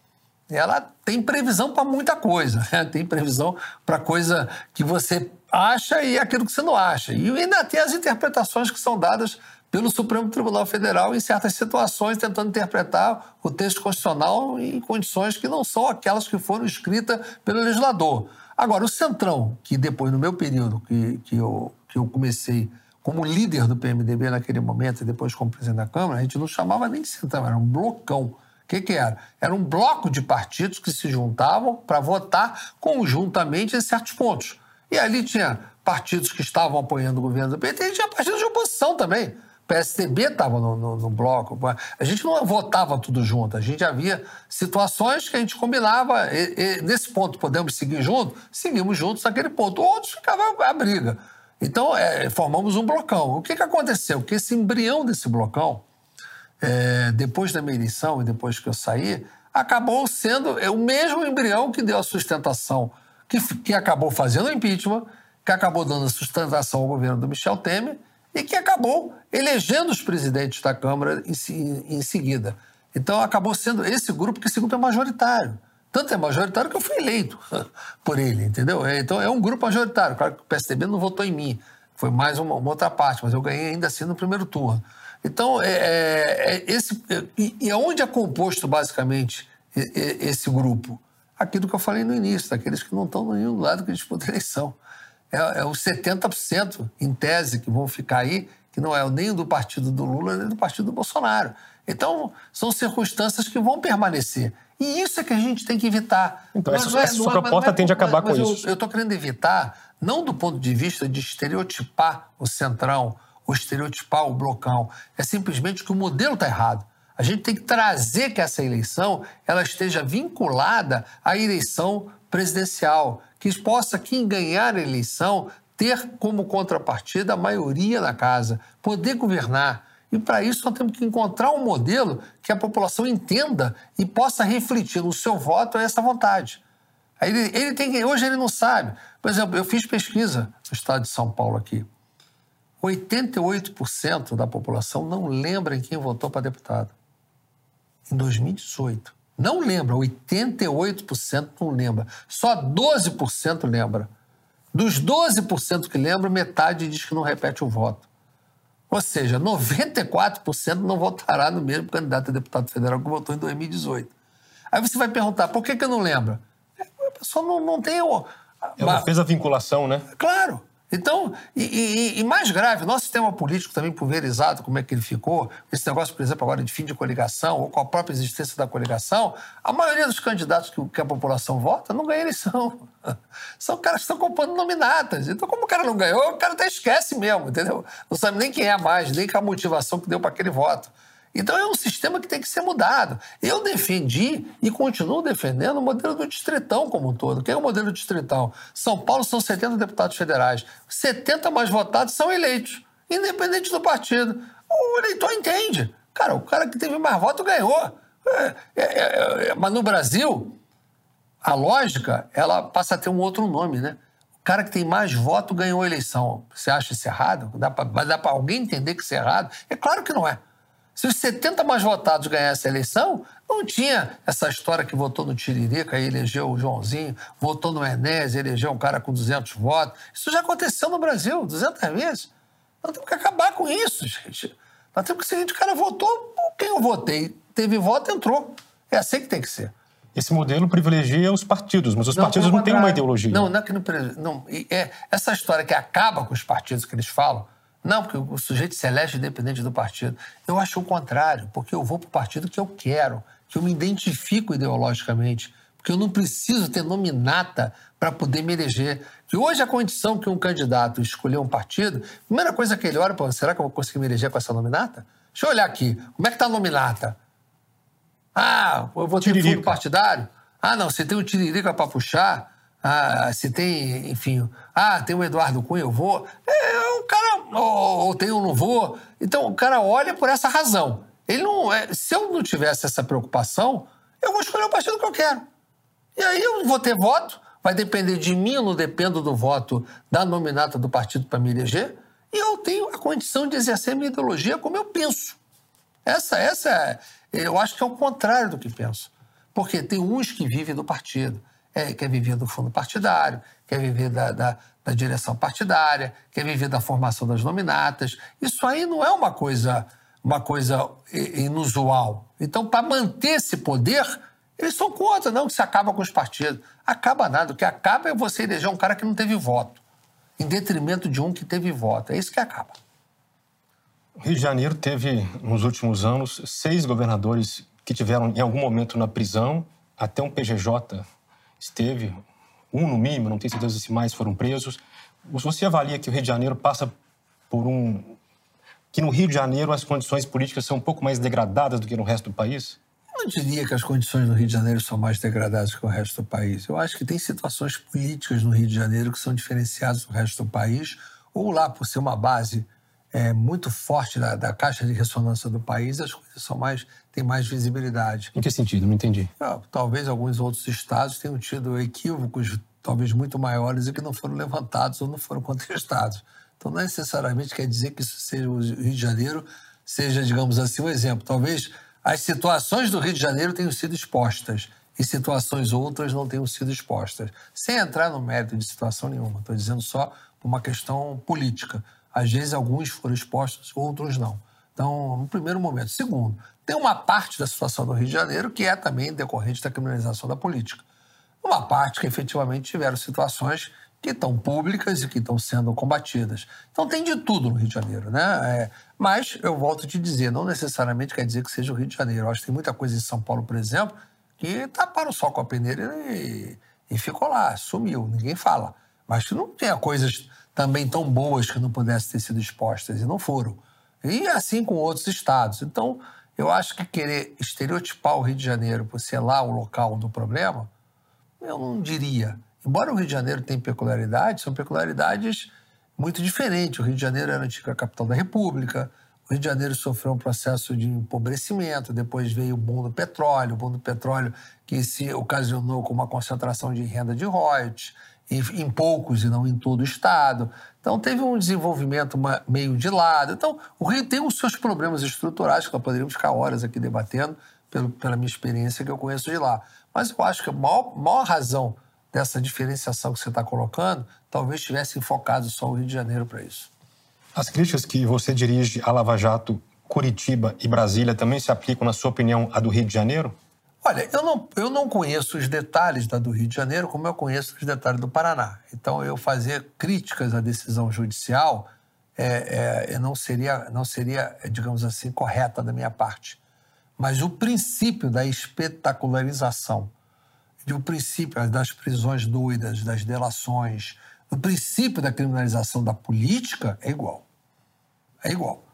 ela tem previsão para muita coisa. Né? Tem previsão para coisa que você acha e aquilo que você não acha. E ainda tem as interpretações que são dadas pelo Supremo Tribunal Federal em certas situações, tentando interpretar o texto constitucional em condições que não são aquelas que foram escritas pelo legislador. Agora, o Centrão, que depois, no meu período, que, que eu que eu comecei como líder do PMDB naquele momento e depois como presidente da Câmara, a gente não chamava nem de centrão, era um blocão. O que, que era? Era um bloco de partidos que se juntavam para votar conjuntamente em certos pontos. E ali tinha partidos que estavam apoiando o governo do PT e tinha partidos de oposição também. O PSDB estava no, no, no, bloco. A gente não votava tudo junto, a gente havia situações que a gente combinava. E, e, nesse ponto podemos seguir juntos? Seguimos juntos naquele ponto. Outros ficavam a briga. Então, é, formamos um blocão. O que, que aconteceu? Que esse embrião desse blocão, é, depois da minha eleição e depois que eu saí, acabou sendo é, o mesmo embrião que deu a sustentação, que, que acabou fazendo o impeachment, que acabou dando sustentação ao governo do Michel Temer e que acabou elegendo os presidentes da Câmara em, em seguida. Então, acabou sendo esse grupo, que esse grupo é majoritário. Tanto é majoritário que eu fui eleito por ele, entendeu? É, então é um grupo majoritário. Claro que o PSDB não votou em mim, foi mais uma, uma outra parte, mas eu ganhei ainda assim no primeiro turno. Então, é, é, é esse, e, e aonde é composto basicamente esse grupo? Aquilo que eu falei no início, daqueles que não estão no nenhum lado que disputa a eleição. É, é os 70% em tese que vão ficar aí, que não é nem do partido do Lula, nem do partido do Bolsonaro. Então, são circunstâncias que vão permanecer. E isso é que a gente tem que evitar. Então, mas essa, é, essa sua é, proposta é, tende a acabar com isso. Eu estou querendo evitar, não do ponto de vista de estereotipar o centrão, ou estereotipar o blocão. É simplesmente que o modelo está errado. A gente tem que trazer que essa eleição ela esteja vinculada à eleição presidencial, que possa quem ganhar a eleição ter como contrapartida a maioria na casa, poder governar. E para isso nós temos que encontrar um modelo que a população entenda e possa refletir no seu voto essa vontade. Aí ele, ele tem hoje ele não sabe. Por exemplo, eu fiz pesquisa no estado de São Paulo aqui. 88% da população não lembra em quem votou para deputado. Em 2018. Não lembra, 88% não lembra. Só 12% lembra. Dos 12% que lembram, metade diz que não repete o voto. Ou seja, 94% não votará no mesmo candidato a deputado federal que votou em 2018. Aí você vai perguntar, por que, que eu não lembro? A pessoa não, não tem... Ela fez a vinculação, né? Claro. Então, e, e, e, mais grave, nosso sistema político também pulverizado, como é que ele ficou, esse negócio, por exemplo, agora de fim de coligação, ou com a própria existência da coligação, a maioria dos candidatos que, que a população vota não ganha eleição. São caras que estão comprando nominatas. Então, como o cara não ganhou, o cara até esquece mesmo, entendeu? Não sabe nem quem é mais, nem qual a motivação que deu para aquele voto. Então é um sistema que tem que ser mudado. Eu defendi e continuo defendendo o modelo do distritão como um todo. Quem é o modelo distritão? São Paulo são 70 deputados federais. 70 mais votados são eleitos, independente do partido. O eleitor entende. Cara, o cara que teve mais voto ganhou. É, é, é, é mas no Brasil, a lógica ela passa a ter um outro nome, né? O cara que tem mais voto ganhou a eleição. Você acha isso errado? Dá para alguém entender que isso é errado? É claro que não é. Se os 70 mais votados ganhassem a eleição, não tinha essa história que votou no Tiririca e elegeu o Joãozinho, votou no Enéas e elegeu um cara com 200 votos. Isso já aconteceu no Brasil 200 vezes. Nós temos que acabar com isso, gente. Nós temos que ser o cara votou, quem eu votei, teve voto, entrou. É assim que tem que ser. Esse modelo privilegia os partidos, mas os não, partidos não têm uma ideologia. Não, não é que não, não é essa história que acaba com os partidos que eles falam, não, porque o sujeito se elege independente do partido. Eu acho o contrário, porque eu vou para o partido que eu quero, que eu me identifico ideologicamente, porque eu não preciso ter nominata para poder me eleger. Que hoje a condição que um candidato escolher um partido, a primeira coisa que ele olha, pô, será que eu vou conseguir me eleger com essa nominata? Deixa eu olhar aqui, como é que está a nominata? Ah, eu vou ter fundo partidário? Ah, não, você tem um tiririca para puxar? Ah, se tem, enfim, ah, tem o Eduardo Cunha, eu vou. É, o cara, ou, tem ou não vou. Então o cara olha por essa razão. Ele não, é, se eu não tivesse essa preocupação, eu vou escolher o partido que eu quero. E aí eu vou ter voto, vai depender de mim, eu não dependo do voto da nominata do partido para me eleger, e eu tenho a condição de exercer minha ideologia como eu penso. Essa, essa, é, eu acho que é o contrário do que penso. Porque tem uns que vivem do partido, é, quer viver do fundo partidário, quer viver da, da, da, direção partidária, quer viver da formação das nominatas. Isso aí não é uma coisa, uma coisa inusual. Então, para manter esse poder, eles são contra, não que se acaba com os partidos. Acaba nada. O que acaba é você eleger um cara que não teve voto, em detrimento de um que teve voto. É isso que acaba. Rio de Janeiro teve, nos últimos anos, seis governadores que tiveram em algum momento na prisão, até um PGJ esteve, um no mínimo, não tenho certeza se mais foram presos. Você avalia que o Rio de Janeiro passa por um. que no Rio de Janeiro as condições políticas são um pouco mais degradadas do que no resto do país? Eu não diria que as condições no Rio de Janeiro são mais degradadas que o resto do país. Eu acho que tem situações políticas no Rio de Janeiro que são diferenciadas do resto do país, ou lá por ser uma base é, muito forte da, da, caixa de ressonância do país, as coisas são mais, têm mais visibilidade. Em que sentido? Não entendi. Ah, talvez alguns outros estados tenham tido equívocos talvez muito maiores e que não foram levantados ou não foram contestados. Então, não necessariamente quer dizer que isso seja o Rio de Janeiro, seja, digamos assim, um exemplo. Talvez as situações do Rio de Janeiro tenham sido expostas e situações outras não tenham sido expostas. Sem entrar no mérito de situação nenhuma, estou dizendo só uma questão política. Às vezes, alguns foram expostos, outros não. Então, no primeiro momento. Segundo, tem uma parte da situação do Rio de Janeiro que é também decorrente da criminalização da política. Uma parte que efetivamente tiveram situações que estão públicas e que estão sendo combatidas. Então tem de tudo no Rio de Janeiro, né? É, mas eu volto a te dizer, não necessariamente quer dizer que seja o Rio de Janeiro. Eu acho que tem muita coisa em São Paulo, por exemplo, que taparam o sol com a peneira e, e ficou lá, sumiu, ninguém fala. Mas que não tenha coisas também tão boas que não pudessem ter sido expostas, e não foram. E assim com outros estados. Então, eu acho que querer estereotipar o Rio de Janeiro por ser lá o local do problema, eu não diria. Embora o Rio de Janeiro tenha peculiaridades, são peculiaridades muito diferentes. O Rio de Janeiro era a antiga capital da República, o Rio de Janeiro sofreu um processo de empobrecimento, depois veio o boom do petróleo, o boom do petróleo que se ocasionou com uma concentração de renda de royalties, em poucos e não em todo o estado. Então teve um desenvolvimento meio de lado. Então o Rio tem os seus problemas estruturais que nós poderíamos ficar horas aqui debatendo pelo, pela minha experiência que eu conheço de lá. Mas eu acho que a maior, maior razão dessa diferenciação que você está colocando talvez tivesse enfocado só o Rio de Janeiro para isso. As críticas que você dirige a Lava Jato, Curitiba e Brasília também se aplicam, na sua opinião, à do Rio de Janeiro? Olha, eu não, eu não conheço os detalhes da do Rio de Janeiro como eu conheço os detalhes do Paraná. Então, eu fazer críticas à decisão judicial é, é, não, seria, não seria, digamos assim, correta da minha parte. Mas o princípio da espetacularização, o princípio das prisões doidas, das delações, o princípio da criminalização da política é igual. É igual.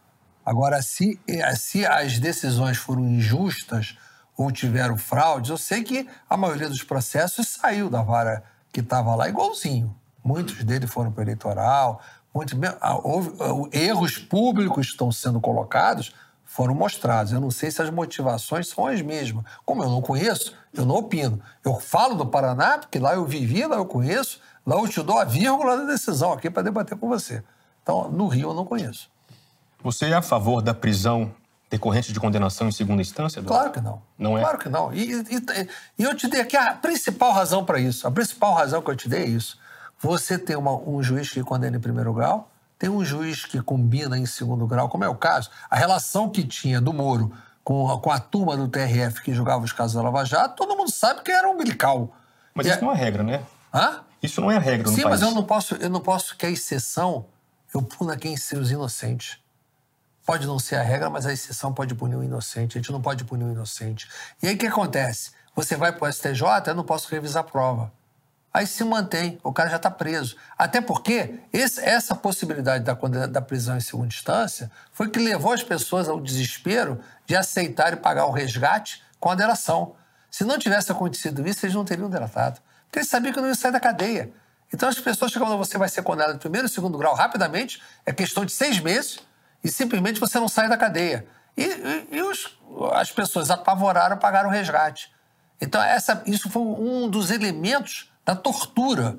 Agora, se, se as decisões foram injustas tiveram fraudes, eu sei que a maioria dos processos saiu da vara que estava lá igualzinho. Muitos deles foram para o eleitoral, muitos, houve, erros públicos estão sendo colocados, foram mostrados. Eu não sei se as motivações são as mesmas. Como eu não conheço, eu não opino. Eu falo do Paraná, porque lá eu vivi, lá eu conheço, lá eu te dou a vírgula da decisão aqui para debater com você. Então, no Rio eu não conheço. Você é a favor da prisão decorrente de condenação em segunda instância? Claro que não. Não é? Claro que não. E, e, e eu te dei aqui a principal razão para isso. A principal razão que eu te dei é isso. Você tem uma, um juiz que condena em primeiro grau, tem um juiz que combina em segundo grau, como é o caso. A relação que tinha do Moro com, com a turma do TRF que julgava os casos da Lava Jato, todo mundo sabe que era umbilical. Mas e isso é... não é regra, né? Hã? Isso não é regra no Sim, país. mas eu não posso, eu não posso que a exceção eu puna quem ser os inocentes. Pode não ser a regra, mas a exceção pode punir o inocente. A gente não pode punir o inocente. E aí o que acontece? Você vai para o STJ, eu não posso revisar a prova. Aí se mantém, o cara já está preso. Até porque esse, essa possibilidade da, da prisão em segunda instância foi que levou as pessoas ao desespero de aceitar e pagar o resgate com a delação. Se não tivesse acontecido isso, eles não teriam delatado. Porque eles sabiam que não ia sair da cadeia. Então as pessoas, quando você vai ser condenado em primeiro e segundo grau rapidamente, é questão de seis meses e simplesmente você não sai da cadeia. E, e, e os, as pessoas apavoraram, pagaram o resgate. Então, essa, isso foi um dos elementos da tortura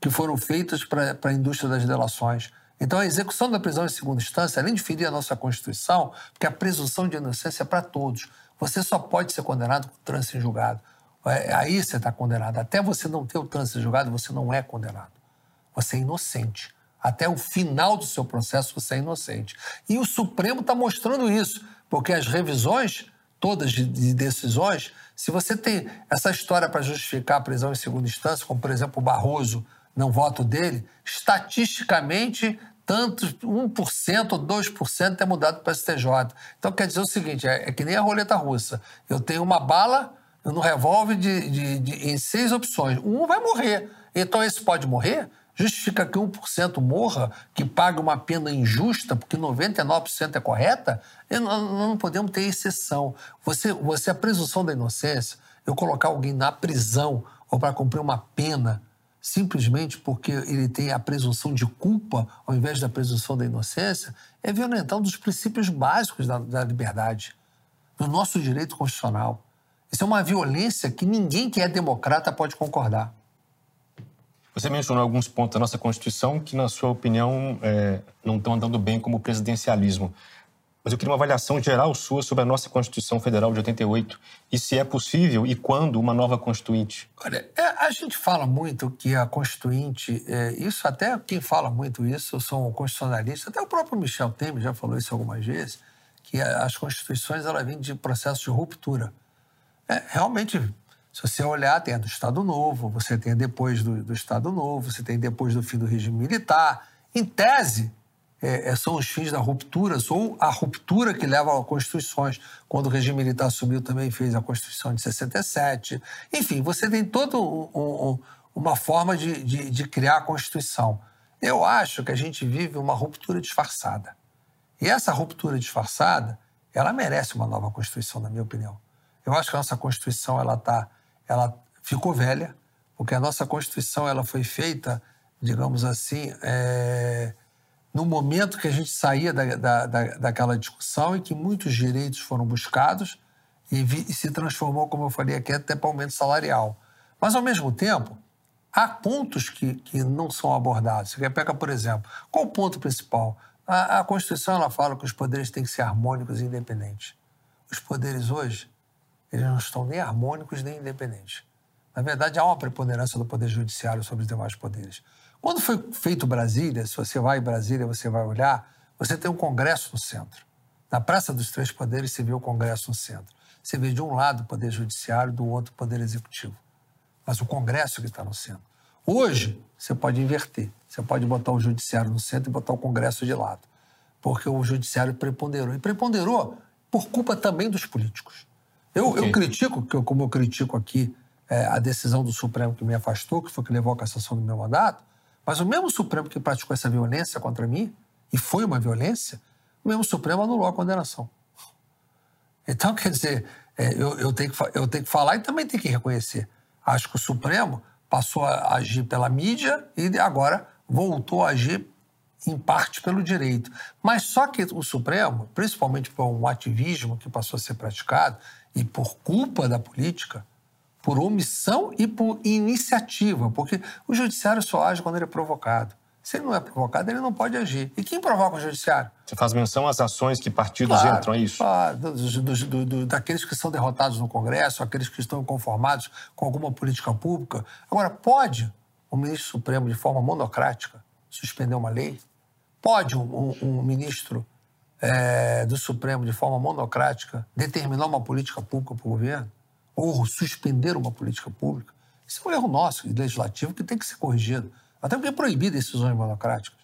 que foram feitos para a indústria das delações. Então, a execução da prisão em segunda instância, além de ferir a nossa Constituição, porque a presunção de inocência é para todos. Você só pode ser condenado com trânsito em julgado. É, aí você está condenado. Até você não ter o trânsito em julgado, você não é condenado. Você é inocente até o final do seu processo você é inocente. E o Supremo está mostrando isso, porque as revisões todas de, de decisões, se você tem essa história para justificar a prisão em segunda instância, como por exemplo o Barroso, não voto dele, estatisticamente tanto 1% ou 2% é mudado para o STJ. Então quer dizer o seguinte: é, é, que nem a roleta russa. Eu tenho uma bala no revólver de, de, de, em seis opções. Um vai morrer. Então esse pode morrer? Justifica que 1% morra, que pague uma pena injusta, porque 99% é correta, nós não podemos ter exceção. Você, você, a presunção da inocência, eu colocar alguém na prisão ou para cumprir uma pena, simplesmente porque ele tem a presunção de culpa ao invés da presunção da inocência, é violentar um dos princípios básicos da, da liberdade, do nosso direito constitucional. Isso é uma violência que ninguém que é democrata pode concordar. Você mencionou alguns pontos da nossa Constituição que, na sua opinião, é, não estão andando bem como o presidencialismo. Mas eu queria uma avaliação geral sua sobre a nossa Constituição Federal de 88 e se é possível e quando uma nova Constituinte. Olha, é, a gente fala muito que a Constituinte, é, isso até quem fala muito isso são constitucionalistas, até o próprio Michel Temer já falou isso algumas vezes, que as Constituições ela vêm de processo de ruptura. É, realmente se você olhar, tem a do Estado Novo, você tem depois do, do Estado Novo, você tem depois do fim do regime militar. Em tese, é, é são os fins da ruptura, ou a ruptura que leva a constituições. Quando o regime militar subiu, também fez a Constituição de 67. Enfim, você tem toda um, um, uma forma de, de, de criar a Constituição. Eu acho que a gente vive uma ruptura disfarçada. E essa ruptura disfarçada, ela merece uma nova Constituição, na minha opinião. Eu acho que a nossa Constituição ela está ela ficou velha, porque a nossa Constituição ela foi feita, digamos assim, é, no momento que a gente saía da, da, da, daquela discussão e que muitos direitos foram buscados e, vi, e se transformou, como eu falei aqui, até para aumento salarial. Mas, ao mesmo tempo, há pontos que, que não são abordados. Você pega, por exemplo, qual o ponto principal? A, a Constituição ela fala que os poderes têm que ser harmônicos e independentes. Os poderes hoje eles não estão nem harmônicos nem independentes. Na verdade, há uma preponderância do Poder Judiciário sobre os demais poderes. Quando foi feito Brasília, se você vai em Brasília, você vai olhar, você tem um Congresso no centro. Na Praça dos Três Poderes, você vê o Congresso no centro. Você vê de um lado o Poder Judiciário, do outro o Poder Executivo. Mas o Congresso que está no centro. Hoje, você pode inverter. Você pode botar o Judiciário no centro e botar o Congresso de lado. Porque o Judiciário preponderou. E preponderou por culpa também dos políticos. Eu, okay. eu critico, como eu critico aqui é, a decisão do Supremo que me afastou, que foi que levou à cassação do meu mandato, mas o mesmo Supremo que praticou essa violência contra mim, e foi uma violência, o mesmo Supremo anulou a condenação. Então, quer dizer, é, eu, eu, tenho que, eu tenho que falar e também tenho que reconhecer. Acho que o Supremo passou a agir pela mídia e agora voltou a agir em parte pelo direito. Mas só que o Supremo, principalmente por um ativismo que passou a ser praticado e por culpa da política, por omissão e por iniciativa, porque o judiciário só age quando ele é provocado. Se ele não é provocado, ele não pode agir. E quem provoca o judiciário? Você faz menção às ações que partidos claro, entram, é isso? Claro, do, do, daqueles que são derrotados no Congresso, aqueles que estão conformados com alguma política pública. Agora, pode o ministro Supremo, de forma monocrática, suspender uma lei? Pode um, um, um ministro é, do Supremo, de forma monocrática, determinar uma política pública para o governo? ou suspender uma política pública. Isso é um erro nosso, legislativo, que tem que ser corrigido. Até porque é proibido decisões monocráticas.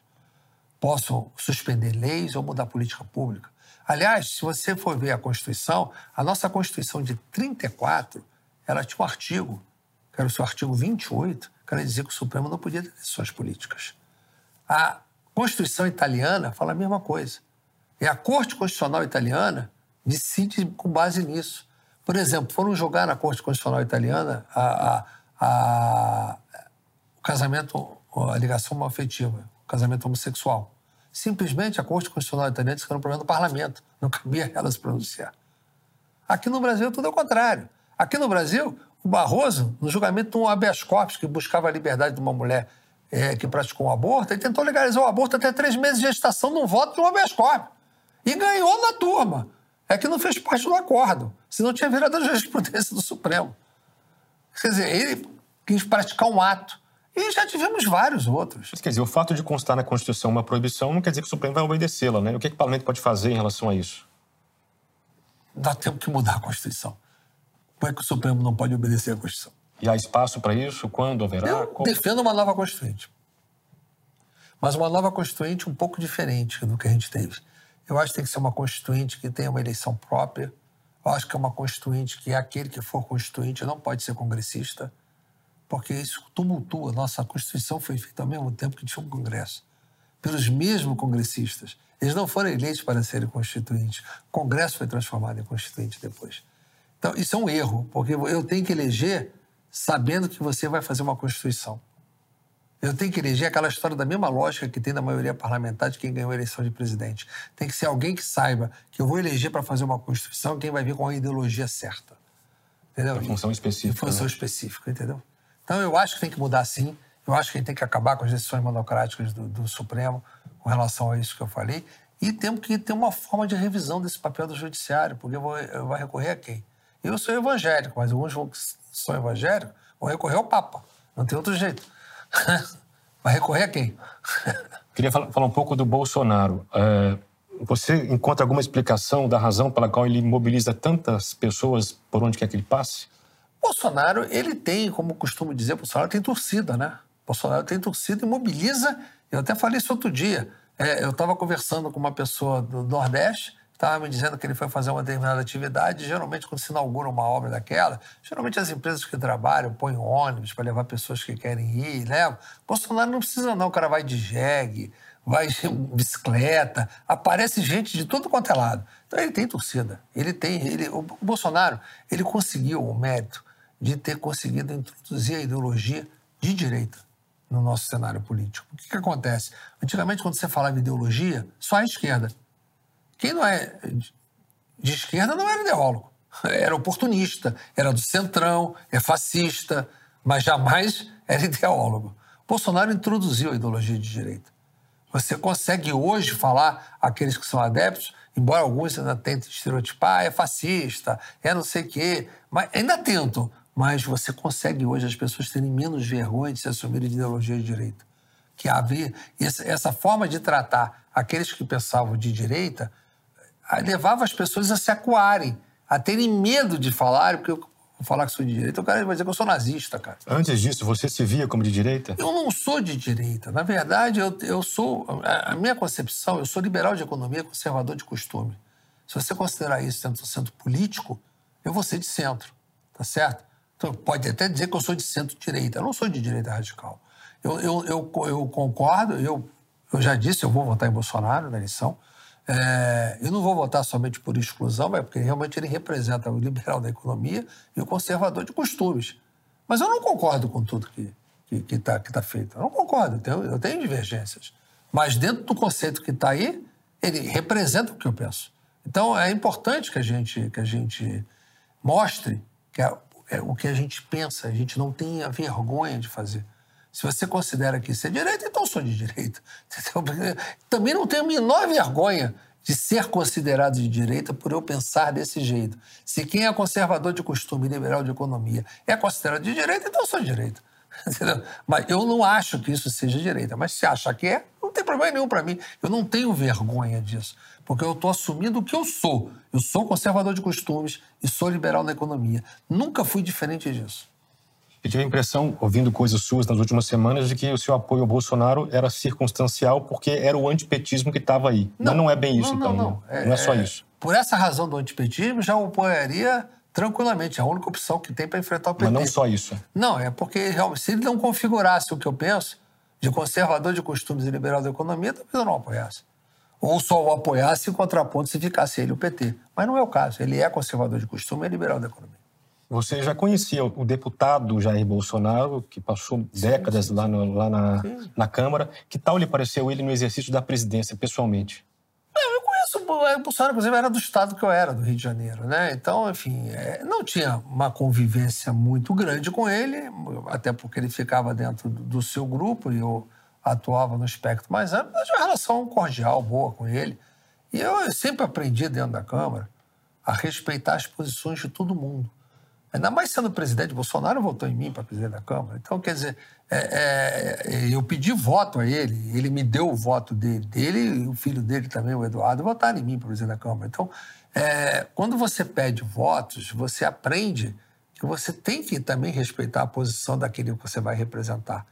Possam suspender leis ou mudar política pública. Aliás, se você for ver a Constituição, a nossa Constituição de 34, ela tinha um artigo, que era o seu artigo 28, que era dizer que o Supremo não podia ter decisões políticas. A Constituição italiana fala a mesma coisa. E a Corte Constitucional italiana decide com base nisso. Por exemplo, foram jogar na Corte Constitucional Italiana a, a, a, o casamento, a ligação afetiva, o casamento homossexual. Simplesmente a Corte Constitucional Italiana disse que era um problema do parlamento, não cabia ela se pronunciar. Aqui no Brasil, tudo é o contrário. Aqui no Brasil, o Barroso, no julgamento de um habeas corpus que buscava a liberdade de uma mulher é, que praticou um aborto, ele tentou legalizar o aborto até três meses de gestação num voto de um habeas corpus. E ganhou na turma é que não fez parte do acordo. Senão tinha virado a jurisprudência do Supremo. Quer dizer, ele quis praticar um ato. E já tivemos vários outros. Mas, quer dizer, o fato de constar na Constituição uma proibição não quer dizer que o Supremo vai obedecê-la, né? O que, é que o parlamento pode fazer em relação a isso? Dá tempo que mudar a Constituição. Como é que o Supremo não pode obedecer à Constituição? E há espaço para isso? Quando haverá? Eu Como? defendo uma nova Constituinte. Mas uma nova Constituinte um pouco diferente do que a gente teve. Eu acho que tem que ser uma constituinte que tenha uma eleição própria. Eu acho que é uma constituinte que é aquele que for constituinte não pode ser congressista, porque isso tumultua. Nossa Constituição foi feita ao mesmo tempo que tinha um Congresso, pelos mesmos congressistas. Eles não foram eleitos para serem constituintes. O Congresso foi transformado em constituinte depois. Então, isso é um erro, porque eu tenho que eleger sabendo que você vai fazer uma Constituição. Eu tenho que eleger aquela história da mesma lógica que tem na maioria parlamentar de quem ganhou a eleição de presidente. Tem que ser alguém que saiba que eu vou eleger para fazer uma Constituição quem vai vir com a ideologia certa. Entendeu? Função específica. A função né? específica, entendeu? Então eu acho que tem que mudar sim. Eu acho que a gente tem que acabar com as decisões monocráticas do, do Supremo com relação a isso que eu falei. E temos que ter uma forma de revisão desse papel do judiciário, porque eu vou, eu vou recorrer a quem? Eu sou evangélico, mas alguns que são evangélicos vão recorrer ao Papa. Não tem outro jeito. Vai recorrer a quem? Queria falar, falar, um pouco do Bolsonaro. É, você encontra alguma explicação da razão pela qual ele mobiliza tantas pessoas por onde quer que ele passe? Bolsonaro, ele tem, como costumo dizer, Bolsonaro tem torcida, né? Bolsonaro tem torcida e mobiliza. Eu até falei isso outro dia. É, eu estava conversando com uma pessoa do Nordeste estava me dizendo que ele foi fazer uma determinada atividade. Geralmente, quando se inaugura uma obra daquela, geralmente as empresas que trabalham põem ônibus para levar pessoas que querem ir, levam. Bolsonaro não precisa, não. O cara vai de jegue, vai de bicicleta, aparece gente de todo quanto é lado. Então, ele tem torcida. Ele tem. Ele, o Bolsonaro ele conseguiu o mérito de ter conseguido introduzir a ideologia de direita no nosso cenário político. O que, que acontece? Antigamente, quando você falava ideologia, só a esquerda. Quem não é de esquerda não era ideólogo. Era oportunista, era do centrão, é fascista, mas jamais era ideólogo. Bolsonaro introduziu a ideologia de direita. Você consegue hoje falar aqueles que são adeptos, embora alguns ainda tentem estereotipar, ah, é fascista, é não sei o quê, mas ainda tentam, mas você consegue hoje as pessoas terem menos vergonha de se assumirem de ideologia de direita. Que essa, essa forma de tratar aqueles que pensavam de direita levava as pessoas a se acuarem, a terem medo de falar, porque eu vou falar que sou de direita, o cara vai dizer que eu sou nazista, cara. Antes disso, você se via como de direita? Eu não sou de direita. Na verdade, eu, eu sou. A, a minha concepção, eu sou liberal de economia, conservador de costume. Se você considerar isso dentro do centro político, eu vou ser de centro, tá certo? Então, pode até dizer que eu sou de centro-direita. Eu não sou de direita radical. Eu, eu, eu, eu concordo, eu, eu já disse, eu vou votar em Bolsonaro na eleição. É, eu não vou votar somente por exclusão, mas porque realmente ele representa o liberal da economia e o conservador de costumes. Mas eu não concordo com tudo que está que, tá, que tá feito. Eu não concordo, eu tenho, eu tenho divergências. Mas dentro do conceito que está aí, ele representa o que eu penso. Então é importante que a gente, que a gente mostre que é, é o que a gente pensa, a gente não tenha vergonha de fazer. Se você considera que isso é direita, então sou de direita. Também não tenho a menor vergonha de ser considerado de direita por eu pensar desse jeito. Se quem é conservador de costume e liberal de economia é considerado de direita, então sou de direita. Mas eu não acho que isso seja direita. Mas se acha que é, não tem problema nenhum para mim. Eu não tenho vergonha disso, porque eu estou assumindo o que eu sou. Eu sou conservador de costumes e sou liberal na economia. Nunca fui diferente disso. Eu tive a impressão, ouvindo coisas suas nas últimas semanas, de que o seu apoio ao Bolsonaro era circunstancial porque era o antipetismo que estava aí. Não, Mas não é bem isso, não, então. Não, não. É, não é só é, isso. Por essa razão do antipetismo, já o apoiaria tranquilamente. É a única opção que tem para enfrentar o PT. Mas não só isso. Não, é porque se ele não configurasse o que eu penso, de conservador de costumes e liberal da economia, talvez eu não apoiasse. Ou só o apoiasse em contraponto se ficasse ele o PT. Mas não é o caso. Ele é conservador de costume e liberal da economia. Você já conhecia o deputado Jair Bolsonaro, que passou décadas sim, sim. lá, no, lá na, na, Câmara. Que tal lhe pareceu ele no exercício da presidência, pessoalmente? Não, eu conheço o Bolsonaro, inclusive, era do estado que eu era, do Rio de Janeiro, né? Então, enfim, é, não tinha uma convivência muito grande com ele, até porque ele ficava dentro do seu grupo e eu atuava no espectro mais amplo, mas uma relação cordial, boa com ele. E eu sempre aprendi dentro da Câmara a respeitar as posições de todo mundo. Ainda mais sendo presidente, Bolsonaro votou em mim para presidente da Câmara. Então, quer dizer, é, é, eu pedi voto a ele, ele me deu o voto dele, dele e o filho dele também, o Eduardo, votaram em mim para presidente da Câmara. Então, é, quando você pede votos, você aprende que você tem que também respeitar a posição daquele que você vai representar.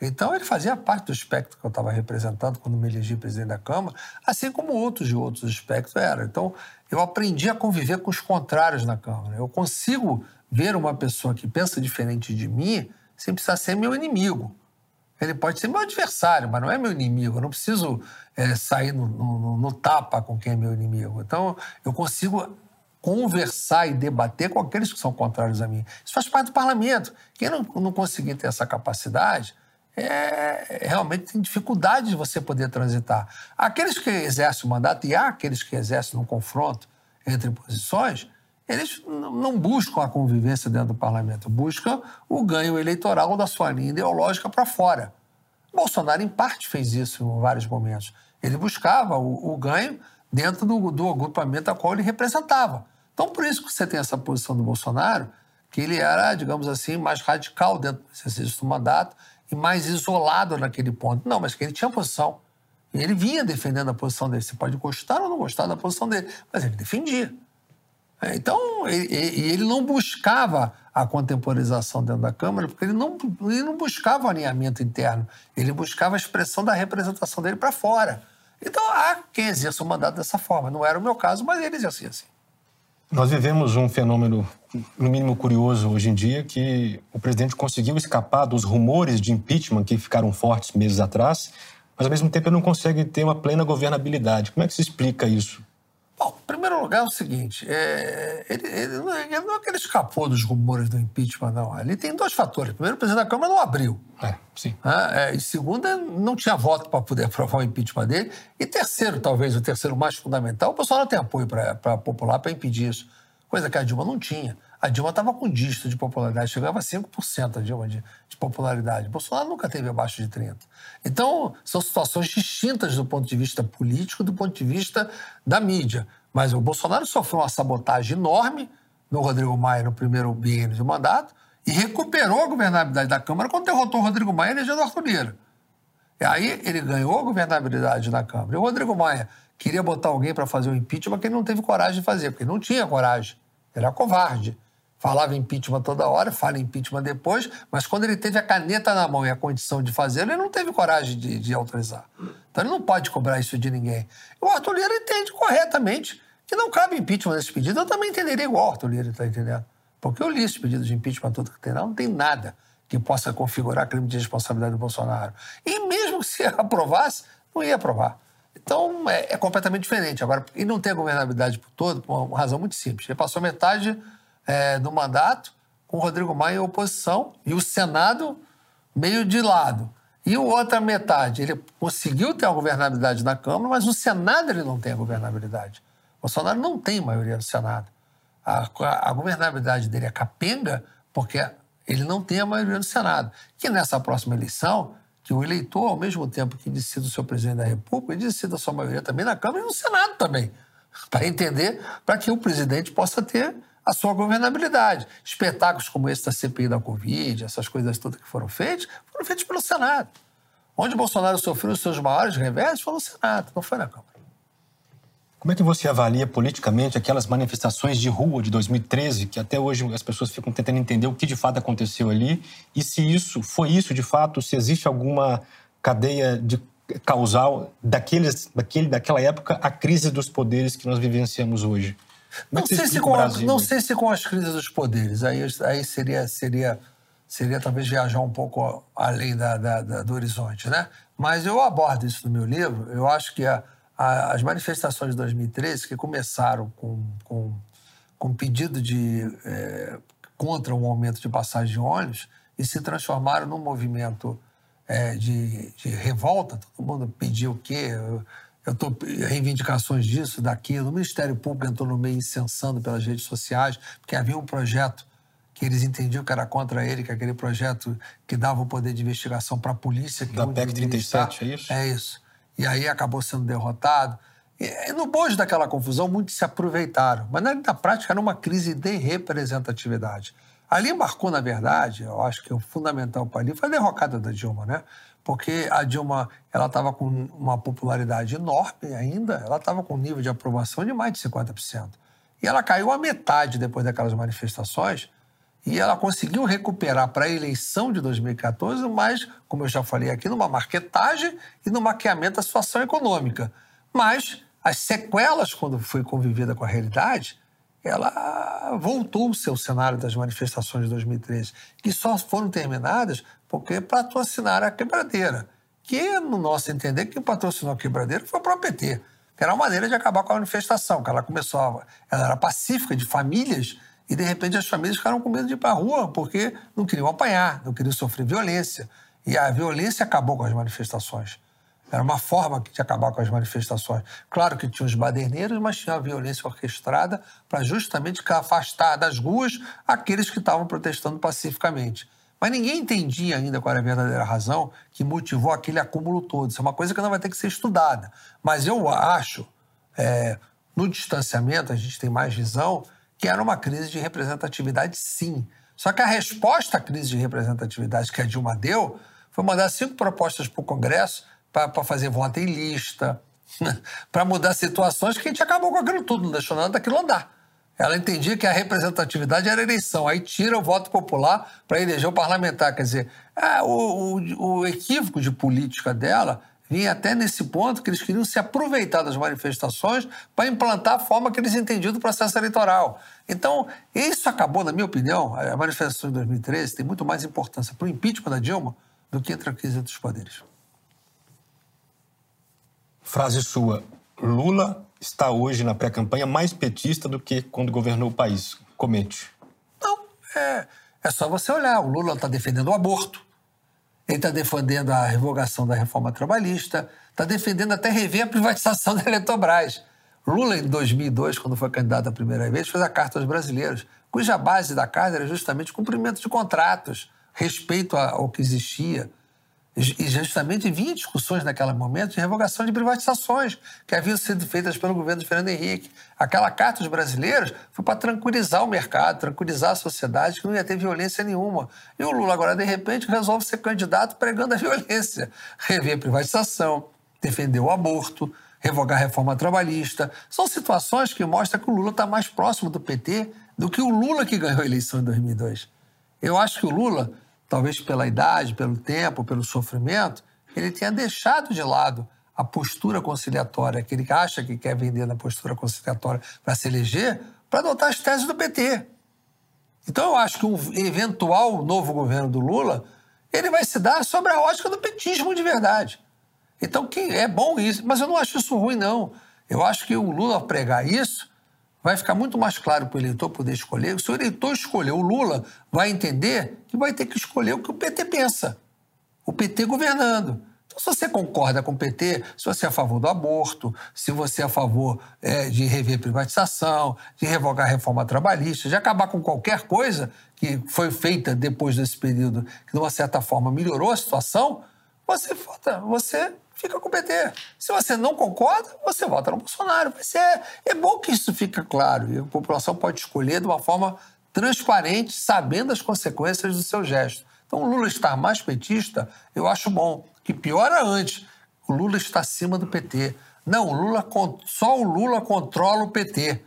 Então, ele fazia parte do espectro que eu estava representando quando me elegi presidente da Câmara, assim como outros de outros espectros eram. Então, eu aprendi a conviver com os contrários na Câmara. Eu consigo ver uma pessoa que pensa diferente de mim sem precisar ser meu inimigo. Ele pode ser meu adversário, mas não é meu inimigo. Eu não preciso é, sair no, no, no, tapa com quem é meu inimigo. Então, eu consigo conversar e debater com aqueles que são contrários a mim. Isso faz parte do parlamento. Quem não, não conseguir ter essa capacidade é, realmente tem dificuldade de você poder transitar. Aqueles que exercem o mandato, e há aqueles que exercem no confronto entre posições, eles não buscam a convivência dentro do parlamento, buscam o ganho eleitoral da sua linha ideológica para fora. Bolsonaro, em parte, fez isso em vários momentos. Ele buscava o, o ganho dentro do, do agrupamento a qual ele representava. Então, por isso que você tem essa posição do Bolsonaro, que ele era, digamos assim, mais radical dentro do exercício do mandato e mais isolado naquele ponto. Não, mas que ele tinha posição. E ele vinha defendendo a posição dele. Você pode gostar ou não gostar da posição dele, mas ele defendia. É, então, ele, ele não buscava a contemporização dentro da Câmara, porque ele não, ele não buscava o alinhamento interno, ele buscava a expressão da representação dele para fora. Então, há quem exerça o mandato dessa forma. Não era o meu caso, mas ele exercia assim. Nós vivemos um fenômeno, no mínimo curioso hoje em dia, que o presidente conseguiu escapar dos rumores de impeachment que ficaram fortes meses atrás, mas ao mesmo tempo ele não consegue ter uma plena governabilidade. Como é que se explica isso? Bom, em primeiro lugar, é o seguinte: é, ele, ele, não, ele, não é que ele escapou dos rumores do impeachment, não. Ele tem dois fatores. Primeiro, o presidente da Câmara não abriu. É, sim. É, e segundo, não tinha voto para poder aprovar o impeachment dele. E terceiro, talvez, o terceiro mais fundamental, o Bolsonaro tem apoio para popular para impedir isso. Coisa que a Dilma não tinha. A Dilma estava com dígito de popularidade, chegava a 5% a Dilma de, de popularidade. Bolsonaro nunca teve abaixo de 30%. Então, são situações distintas do ponto de vista político, do ponto de vista da mídia. Mas o Bolsonaro sofreu uma sabotagem enorme no Rodrigo Maia no primeiro biênio de mandato E recuperou a governabilidade da Câmara quando derrotou o Rodrigo Maia e elegeu o Arthur Lira. E aí ele ganhou a governabilidade na Câmara. E o Rodrigo Maia queria botar alguém para fazer o impeachment que ele não teve coragem de fazer, porque ele não tinha coragem. Ele era covarde. Falava impeachment toda hora, fala impeachment depois, mas quando ele teve a caneta na mão e a condição de fazer, ele não teve coragem de, de autorizar. Então ele não pode cobrar isso de ninguém. O Arthur Lira entende corretamente que não cabe impeachment nesse pedido. Eu também entenderia igual o Arthur Lira está entendendo. Porque eu li esse pedido de impeachment todo que tem lá, não tem nada que possa configurar crime de responsabilidade do Bolsonaro. E mesmo se aprovasse, não ia aprovar. Então é, é completamente diferente. Agora, e não tem governabilidade por todo, por uma razão muito simples. Ele passou metade é, do mandato com o Rodrigo Maia em oposição e o Senado meio de lado. E a outra metade, ele conseguiu ter a governabilidade na Câmara, mas o Senado ele não tem a governabilidade. O Bolsonaro não tem maioria no Senado. A, a, a governabilidade dele é capenga porque ele não tem a maioria no Senado. Que nessa próxima eleição, que o eleitor, ao mesmo tempo que decida o seu presidente da República, ele decida a sua maioria também na Câmara e no Senado também. Para entender, para que o presidente possa ter a sua governabilidade. Espetáculos como esse da CPI da Covid, essas coisas todas que foram feitas, foram feitos pelo Senado. Onde Bolsonaro sofreu os seus maiores reversos foi no Senado, não foi na Câmara. Como é que você avalia politicamente aquelas manifestações de rua de 2013, que até hoje as pessoas ficam tentando entender o que de fato aconteceu ali, e se isso foi isso de fato, se existe alguma cadeia de causal daqueles, daquele, daquela época a crise dos poderes que nós vivenciamos hoje? Não sei, se com a, não sei se com as crises dos poderes. Aí, aí seria, seria, seria talvez viajar um pouco além da, da, da, do horizonte, né? Mas eu abordo isso no meu livro. Eu acho que a, a, as manifestações de 2013, que começaram com, com, com pedido de é, contra um aumento de passagem de ônibus e se transformaram num movimento é, de, de revolta. Todo mundo pediu o quê? Eu tô reivindicações disso, daquilo. O Ministério Público entrou no meio incensando pelas redes sociais, porque havia um projeto que eles entendiam que era contra ele, que aquele projeto que dava o poder de investigação para a polícia. Que da PEC 37, é isso? É isso. E aí acabou sendo derrotado. E, no bojo daquela confusão, muitos se aproveitaram. Mas na prática era uma crise de representatividade. Ali marcou, na verdade, eu acho que o fundamental para ali foi a derrocada da Dilma, né? Porque a Dilma ela estava com uma popularidade enorme ainda, ela estava com um nível de aprovação de mais de 50%. E ela caiu a metade depois daquelas manifestações e ela conseguiu recuperar para a eleição de 2014, mas, como eu já falei aqui, numa marketagem e no maquiamento da situação econômica. Mas as sequelas, quando foi convivida com a realidade, ela voltou ao seu cenário das manifestações de 2013, que só foram terminadas porque patrocinaram a quebradeira. Que, no nosso entender, quem patrocinou a quebradeira foi o próprio PT, que era uma maneira de acabar com a manifestação, que ela começou, ela era pacífica, de famílias, e de repente as famílias ficaram com medo de ir para a rua, porque não queriam apanhar, não queriam sofrer violência. E a violência acabou com as manifestações. Era uma forma de acabar com as manifestações. Claro que tinha os baderneiros, mas tinha a violência orquestrada para justamente afastar das ruas aqueles que estavam protestando pacificamente. Mas ninguém entendia ainda qual era a verdadeira razão que motivou aquele acúmulo todo. Isso é uma coisa que não vai ter que ser estudada. Mas eu acho, é, no distanciamento, a gente tem mais visão, que era uma crise de representatividade, sim. Só que a resposta à crise de representatividade que a Dilma deu foi mandar cinco propostas para o Congresso para fazer voto em lista, para mudar situações que a gente acabou com aquilo tudo, não deixou nada daquilo andar. Ela entendia que a representatividade era eleição, aí tira o voto popular para eleger o parlamentar. Quer dizer, é, o, o, o equívoco de política dela vinha até nesse ponto que eles queriam se aproveitar das manifestações para implantar a forma que eles entendiam do processo eleitoral. Então, isso acabou, na minha opinião, a manifestação de 2013 tem muito mais importância para o impeachment da Dilma do que entre a crise dos poderes. Frase sua. Lula está hoje na pré-campanha mais petista do que quando governou o país. Comente. Não, é, é só você olhar. O Lula está defendendo o aborto, ele está defendendo a revogação da reforma trabalhista, está defendendo até rever a privatização da Eletrobras. Lula, em 2002, quando foi candidato a primeira vez, fez a Carta aos Brasileiros, cuja base da carta era justamente cumprimento de contratos, respeito ao que existia. E justamente vinha discussões naquele momento de revogação de privatizações que haviam sido feitas pelo governo de Fernando Henrique. Aquela carta dos brasileiros foi para tranquilizar o mercado, tranquilizar a sociedade, que não ia ter violência nenhuma. E o Lula agora, de repente, resolve ser candidato pregando a violência. Rever a privatização, defender o aborto, revogar a reforma trabalhista. São situações que mostram que o Lula está mais próximo do PT do que o Lula que ganhou a eleição em 2002. Eu acho que o Lula talvez pela idade, pelo tempo, pelo sofrimento, ele tenha deixado de lado a postura conciliatória que ele acha que quer vender na postura conciliatória para se eleger, para adotar as teses do PT. Então eu acho que um eventual novo governo do Lula, ele vai se dar sobre a ótica do petismo de verdade. Então que é bom isso, mas eu não acho isso ruim não. Eu acho que o Lula pregar isso vai ficar muito mais claro para o eleitor poder escolher. Se o eleitor escolher o Lula, vai entender que vai ter que escolher o que o PT pensa. O PT governando. Então, se você concorda com o PT, se você é a favor do aborto, se você é a favor é, de rever privatização, de revogar a reforma trabalhista, de acabar com qualquer coisa que foi feita depois desse período, que de uma certa forma melhorou a situação, você vota, você fica com o PT. Se você não concorda, você vota no Bolsonaro. Mas é, é bom que isso fique claro e a população pode escolher de uma forma transparente, sabendo as consequências do seu gesto. Então, o Lula estar mais petista, eu acho bom. Que piora antes, o Lula está acima do PT. Não, o Lula, só o Lula controla o PT.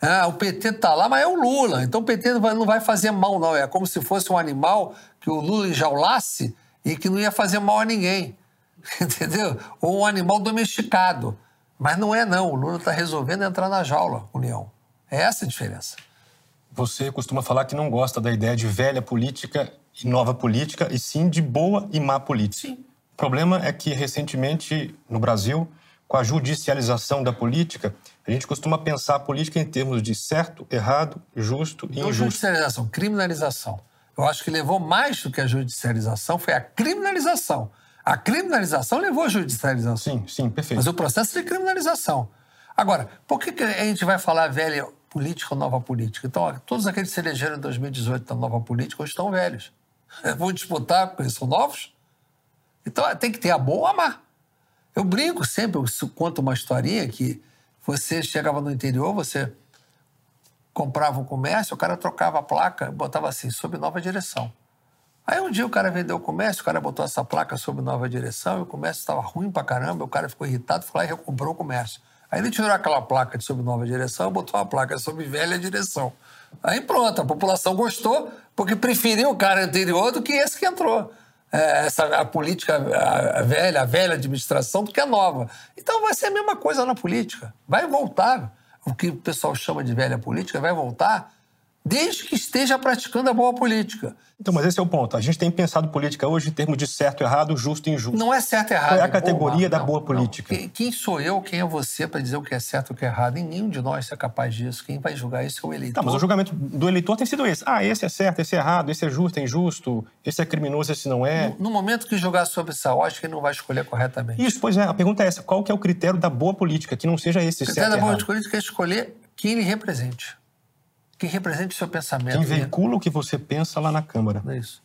Ah, o PT está lá, mas é o Lula. Então o PT não vai, não vai fazer mal, não. É como se fosse um animal que o Lula enjaulasse e que não ia fazer mal a ninguém. Entendeu? Ou um animal domesticado. Mas não é, não. O Lula está resolvendo entrar na jaula, União. É essa a diferença. Você costuma falar que não gosta da ideia de velha política e nova política, e sim de boa e má política. Sim. O problema é que, recentemente, no Brasil, com a judicialização da política, a gente costuma pensar a política em termos de certo, errado, justo e não injusto. judicialização, criminalização. Eu acho que levou mais do que a judicialização, foi a criminalização. A criminalização levou à judicialização. Sim, sim, perfeito. Mas o processo de criminalização. Agora, por que, que a gente vai falar velha política ou nova política? Então, todos aqueles que se elegeram em 2018 da nova política hoje estão velhos. Vão disputar porque eles são novos? Então, tem que ter a boa ou a má. Eu brinco sempre, eu conto uma historinha que você chegava no interior, você comprava um comércio, o cara trocava a placa, botava assim, sob nova direção. Aí um dia o cara vendeu o comércio, o cara botou essa placa sob nova direção e o comércio estava ruim pra caramba, o cara ficou irritado, foi lá e recomprou o comércio. Aí ele tirou aquela placa de sob nova direção e botou uma placa sob velha direção. Aí pronto, a população gostou porque preferiu o cara anterior do que esse que entrou. É, essa, a política a velha, a velha administração do que a nova. Então vai ser a mesma coisa na política. Vai voltar. O que o pessoal chama de velha política vai voltar desde que esteja praticando a boa política. Então, mas esse é o ponto. A gente tem pensado política hoje em termos de certo, errado, justo e injusto. Não é certo e errado. É a categoria da não, boa política? Quem, quem, sou eu, quem é você para dizer o que é certo e o que é errado? E nenhum de nós é capaz disso. Quem vai julgar isso é o eleitor. Não, mas o julgamento do eleitor tem sido esse. Ah, esse é certo, esse é errado, esse é justo, é injusto, esse é criminoso, esse não é. No, no momento que julgar sobre essa ótica, ele não vai escolher corretamente. Isso, pois é. A pergunta é essa. Qual que é o critério da boa política? Que não seja esse o critério da boa política é escolher quem ele represente que represente o seu pensamento. Quem veicula o que você pensa lá na Câmara. É isso.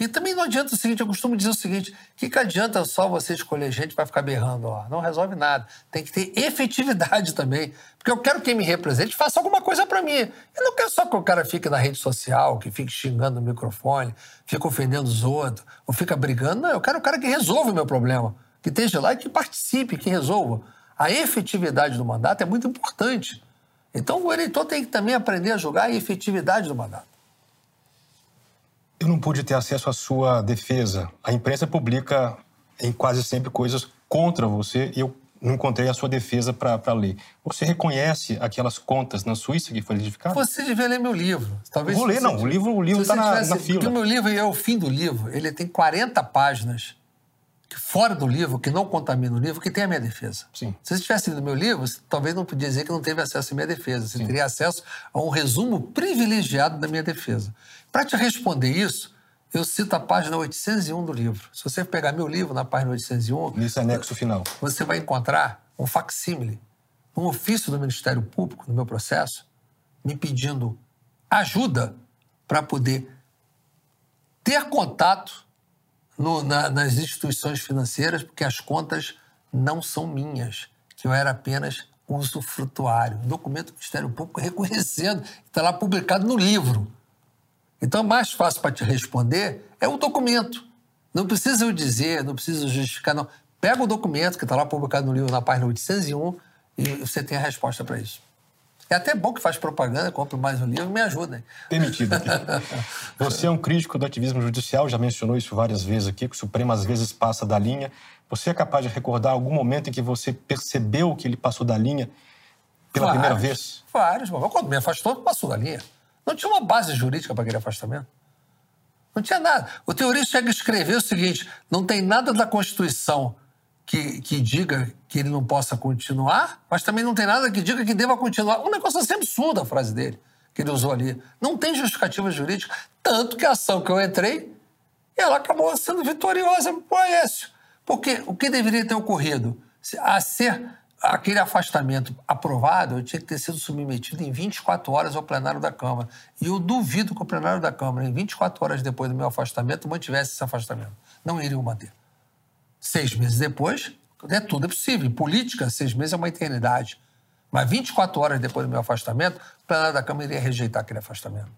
E também não adianta o seguinte, eu costumo dizer o seguinte, o que, que adianta só você escolher gente para ficar berrando lá? Não resolve nada. Tem que ter efetividade também. Porque eu quero que quem me represente faça alguma coisa para mim. Eu não quero só que o cara fique na rede social, que fique xingando no microfone, fique ofendendo os outros, ou fica brigando. Não, eu quero o cara que resolva o meu problema. Que esteja lá e que participe, que resolva. A efetividade do mandato é muito importante. Então o eleitor tem que também aprender a julgar a efetividade do mandato. Eu não pude ter acesso à sua defesa. A imprensa publica em quase sempre coisas contra você e eu não encontrei a sua defesa para ler. Você reconhece aquelas contas na Suíça que foram identificadas? Você devia ler meu livro. Talvez Vou ler, não. O livro está na, na fila. Porque o meu livro é o fim do livro. Ele tem 40 páginas fora do livro, que não contamina o livro, que tem a minha defesa. Sim. Se você tivesse lido meu livro, você talvez não podia dizer que não teve acesso à minha defesa. Você Sim. teria acesso a um resumo privilegiado da minha defesa. Para te responder isso, eu cito a página 801 do livro. Se você pegar meu livro na página 801... Nesse anexo final. Você vai encontrar um facsímile, um ofício do Ministério Público, no meu processo, me pedindo ajuda para poder ter contato no, na, nas instituições financeiras porque as contas não são minhas, que eu era apenas usufrutuário. Documento do Ministério Público reconhecendo, está lá publicado no livro. Então, mais fácil para te responder é o documento. Não precisa eu dizer, não precisa justificar, não. Pega o documento que está lá publicado no livro, na página 801, e você tem a resposta para isso. É até bom que faz propaganda, compre mais um livro, me ajuda. Demitido aqui. Você é um crítico do ativismo judicial, já mencionou isso várias vezes aqui, que o Supremo às vezes passa da linha. Você é capaz de recordar algum momento em que você percebeu que ele passou da linha pela vários, primeira vez? Vários. Quando me afastou, passou da linha. Não tinha uma base jurídica para aquele afastamento. Não tinha nada. O teorista chega a escrever o seguinte: não tem nada da Constituição que, que diga que ele não possa continuar, mas também não tem nada que diga que deva continuar. Um negócio assim absurdo a frase dele, que ele usou ali. Não tem justificativa jurídica. Tanto que a ação que eu entrei, ela acabou sendo vitoriosa o Aécio. Porque o que deveria ter ocorrido? A ser aquele afastamento aprovado, eu tinha que ter sido submetido em 24 horas ao plenário da Câmara. E eu duvido que o plenário da Câmara, em 24 horas depois do meu afastamento, mantivesse esse afastamento. Não iriam manter. Seis meses depois, é tudo é possível. Em política, seis meses é uma eternidade. Mas 24 horas depois do meu afastamento, o plenário da Câmara iria rejeitar aquele afastamento.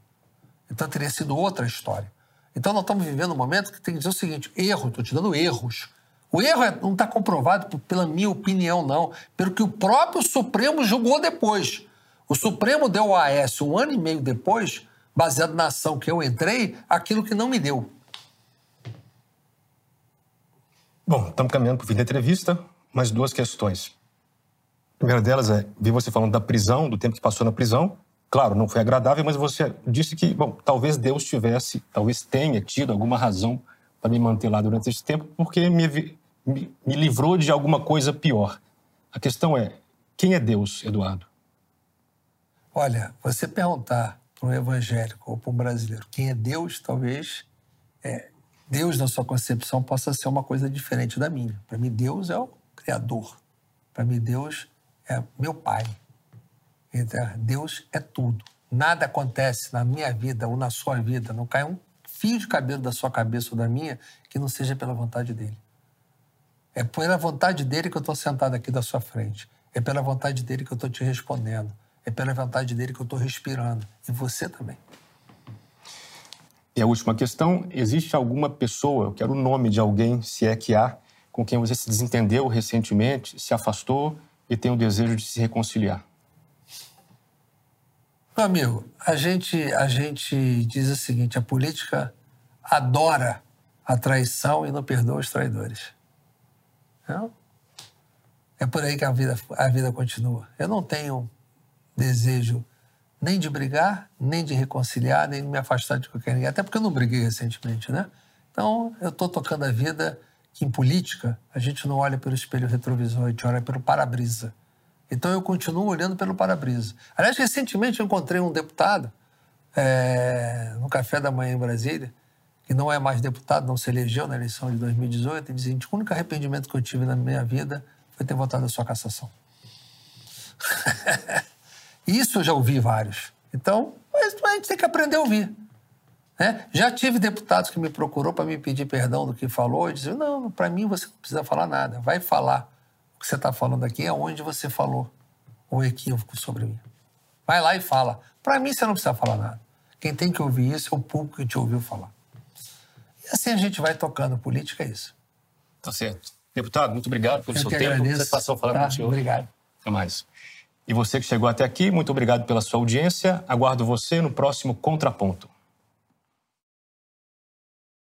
Então teria sido outra história. Então nós estamos vivendo um momento que tem que dizer o seguinte: erro, estou te dando erros. O erro é, não está comprovado pela minha opinião, não, pelo que o próprio Supremo julgou depois. O Supremo deu ao AS um ano e meio depois, baseado na ação que eu entrei, aquilo que não me deu. Bom, estamos caminhando para o fim da entrevista. Mais duas questões. A primeira delas é, vi você falando da prisão, do tempo que passou na prisão. Claro, não foi agradável, mas você disse que, bom, talvez Deus tivesse, talvez tenha tido alguma razão para me manter lá durante esse tempo, porque me, me, me livrou de alguma coisa pior. A questão é, quem é Deus, Eduardo? Olha, você perguntar para um evangélico ou para um brasileiro quem é Deus, talvez é, Deus, na sua concepção, possa ser uma coisa diferente da minha. Para mim, Deus é o Criador. Para mim, Deus é meu Pai. Então, Deus é tudo. Nada acontece na minha vida ou na sua vida, não cai um fio de cabelo da sua cabeça ou da minha que não seja pela vontade dele. É pela vontade dele que eu estou sentado aqui da sua frente. É pela vontade dele que eu estou te respondendo. É pela vontade dele que eu estou respirando. E você também. E a última questão: existe alguma pessoa, eu quero o nome de alguém, se é que há, com quem você se desentendeu recentemente, se afastou e tem o desejo de se reconciliar? Meu amigo, a gente, a gente diz o seguinte: a política adora a traição e não perdoa os traidores. Não? É por aí que a vida, a vida continua. Eu não tenho desejo nem de brigar, nem de reconciliar, nem de me afastar de qualquer ninguém. Até porque eu não briguei recentemente, né? Então, eu estou tocando a vida que em política a gente não olha pelo espelho retrovisor, a gente olha pelo para-brisa. Então, eu continuo olhando pelo para-brisa. Aliás, recentemente eu encontrei um deputado é, no café da manhã em Brasília, que não é mais deputado, não se elegeu na eleição de 2018, e dizia: o único arrependimento que eu tive na minha vida foi ter votado a sua cassação. Isso eu já ouvi vários. Então, a gente tem que aprender a ouvir. Né? Já tive deputados que me procurou para me pedir perdão do que falou e dizer, não, para mim você não precisa falar nada. Vai falar o que você está falando aqui é onde você falou o equívoco sobre mim. Vai lá e fala. Para mim você não precisa falar nada. Quem tem que ouvir isso é o público que te ouviu falar. E assim a gente vai tocando. Política é isso. Tá certo. Deputado, muito obrigado pelo Eu seu tempo. Agradeço. Satisfação falar tá, com o senhor. Obrigado. Até mais. E você que chegou até aqui, muito obrigado pela sua audiência. Aguardo você no próximo Contraponto.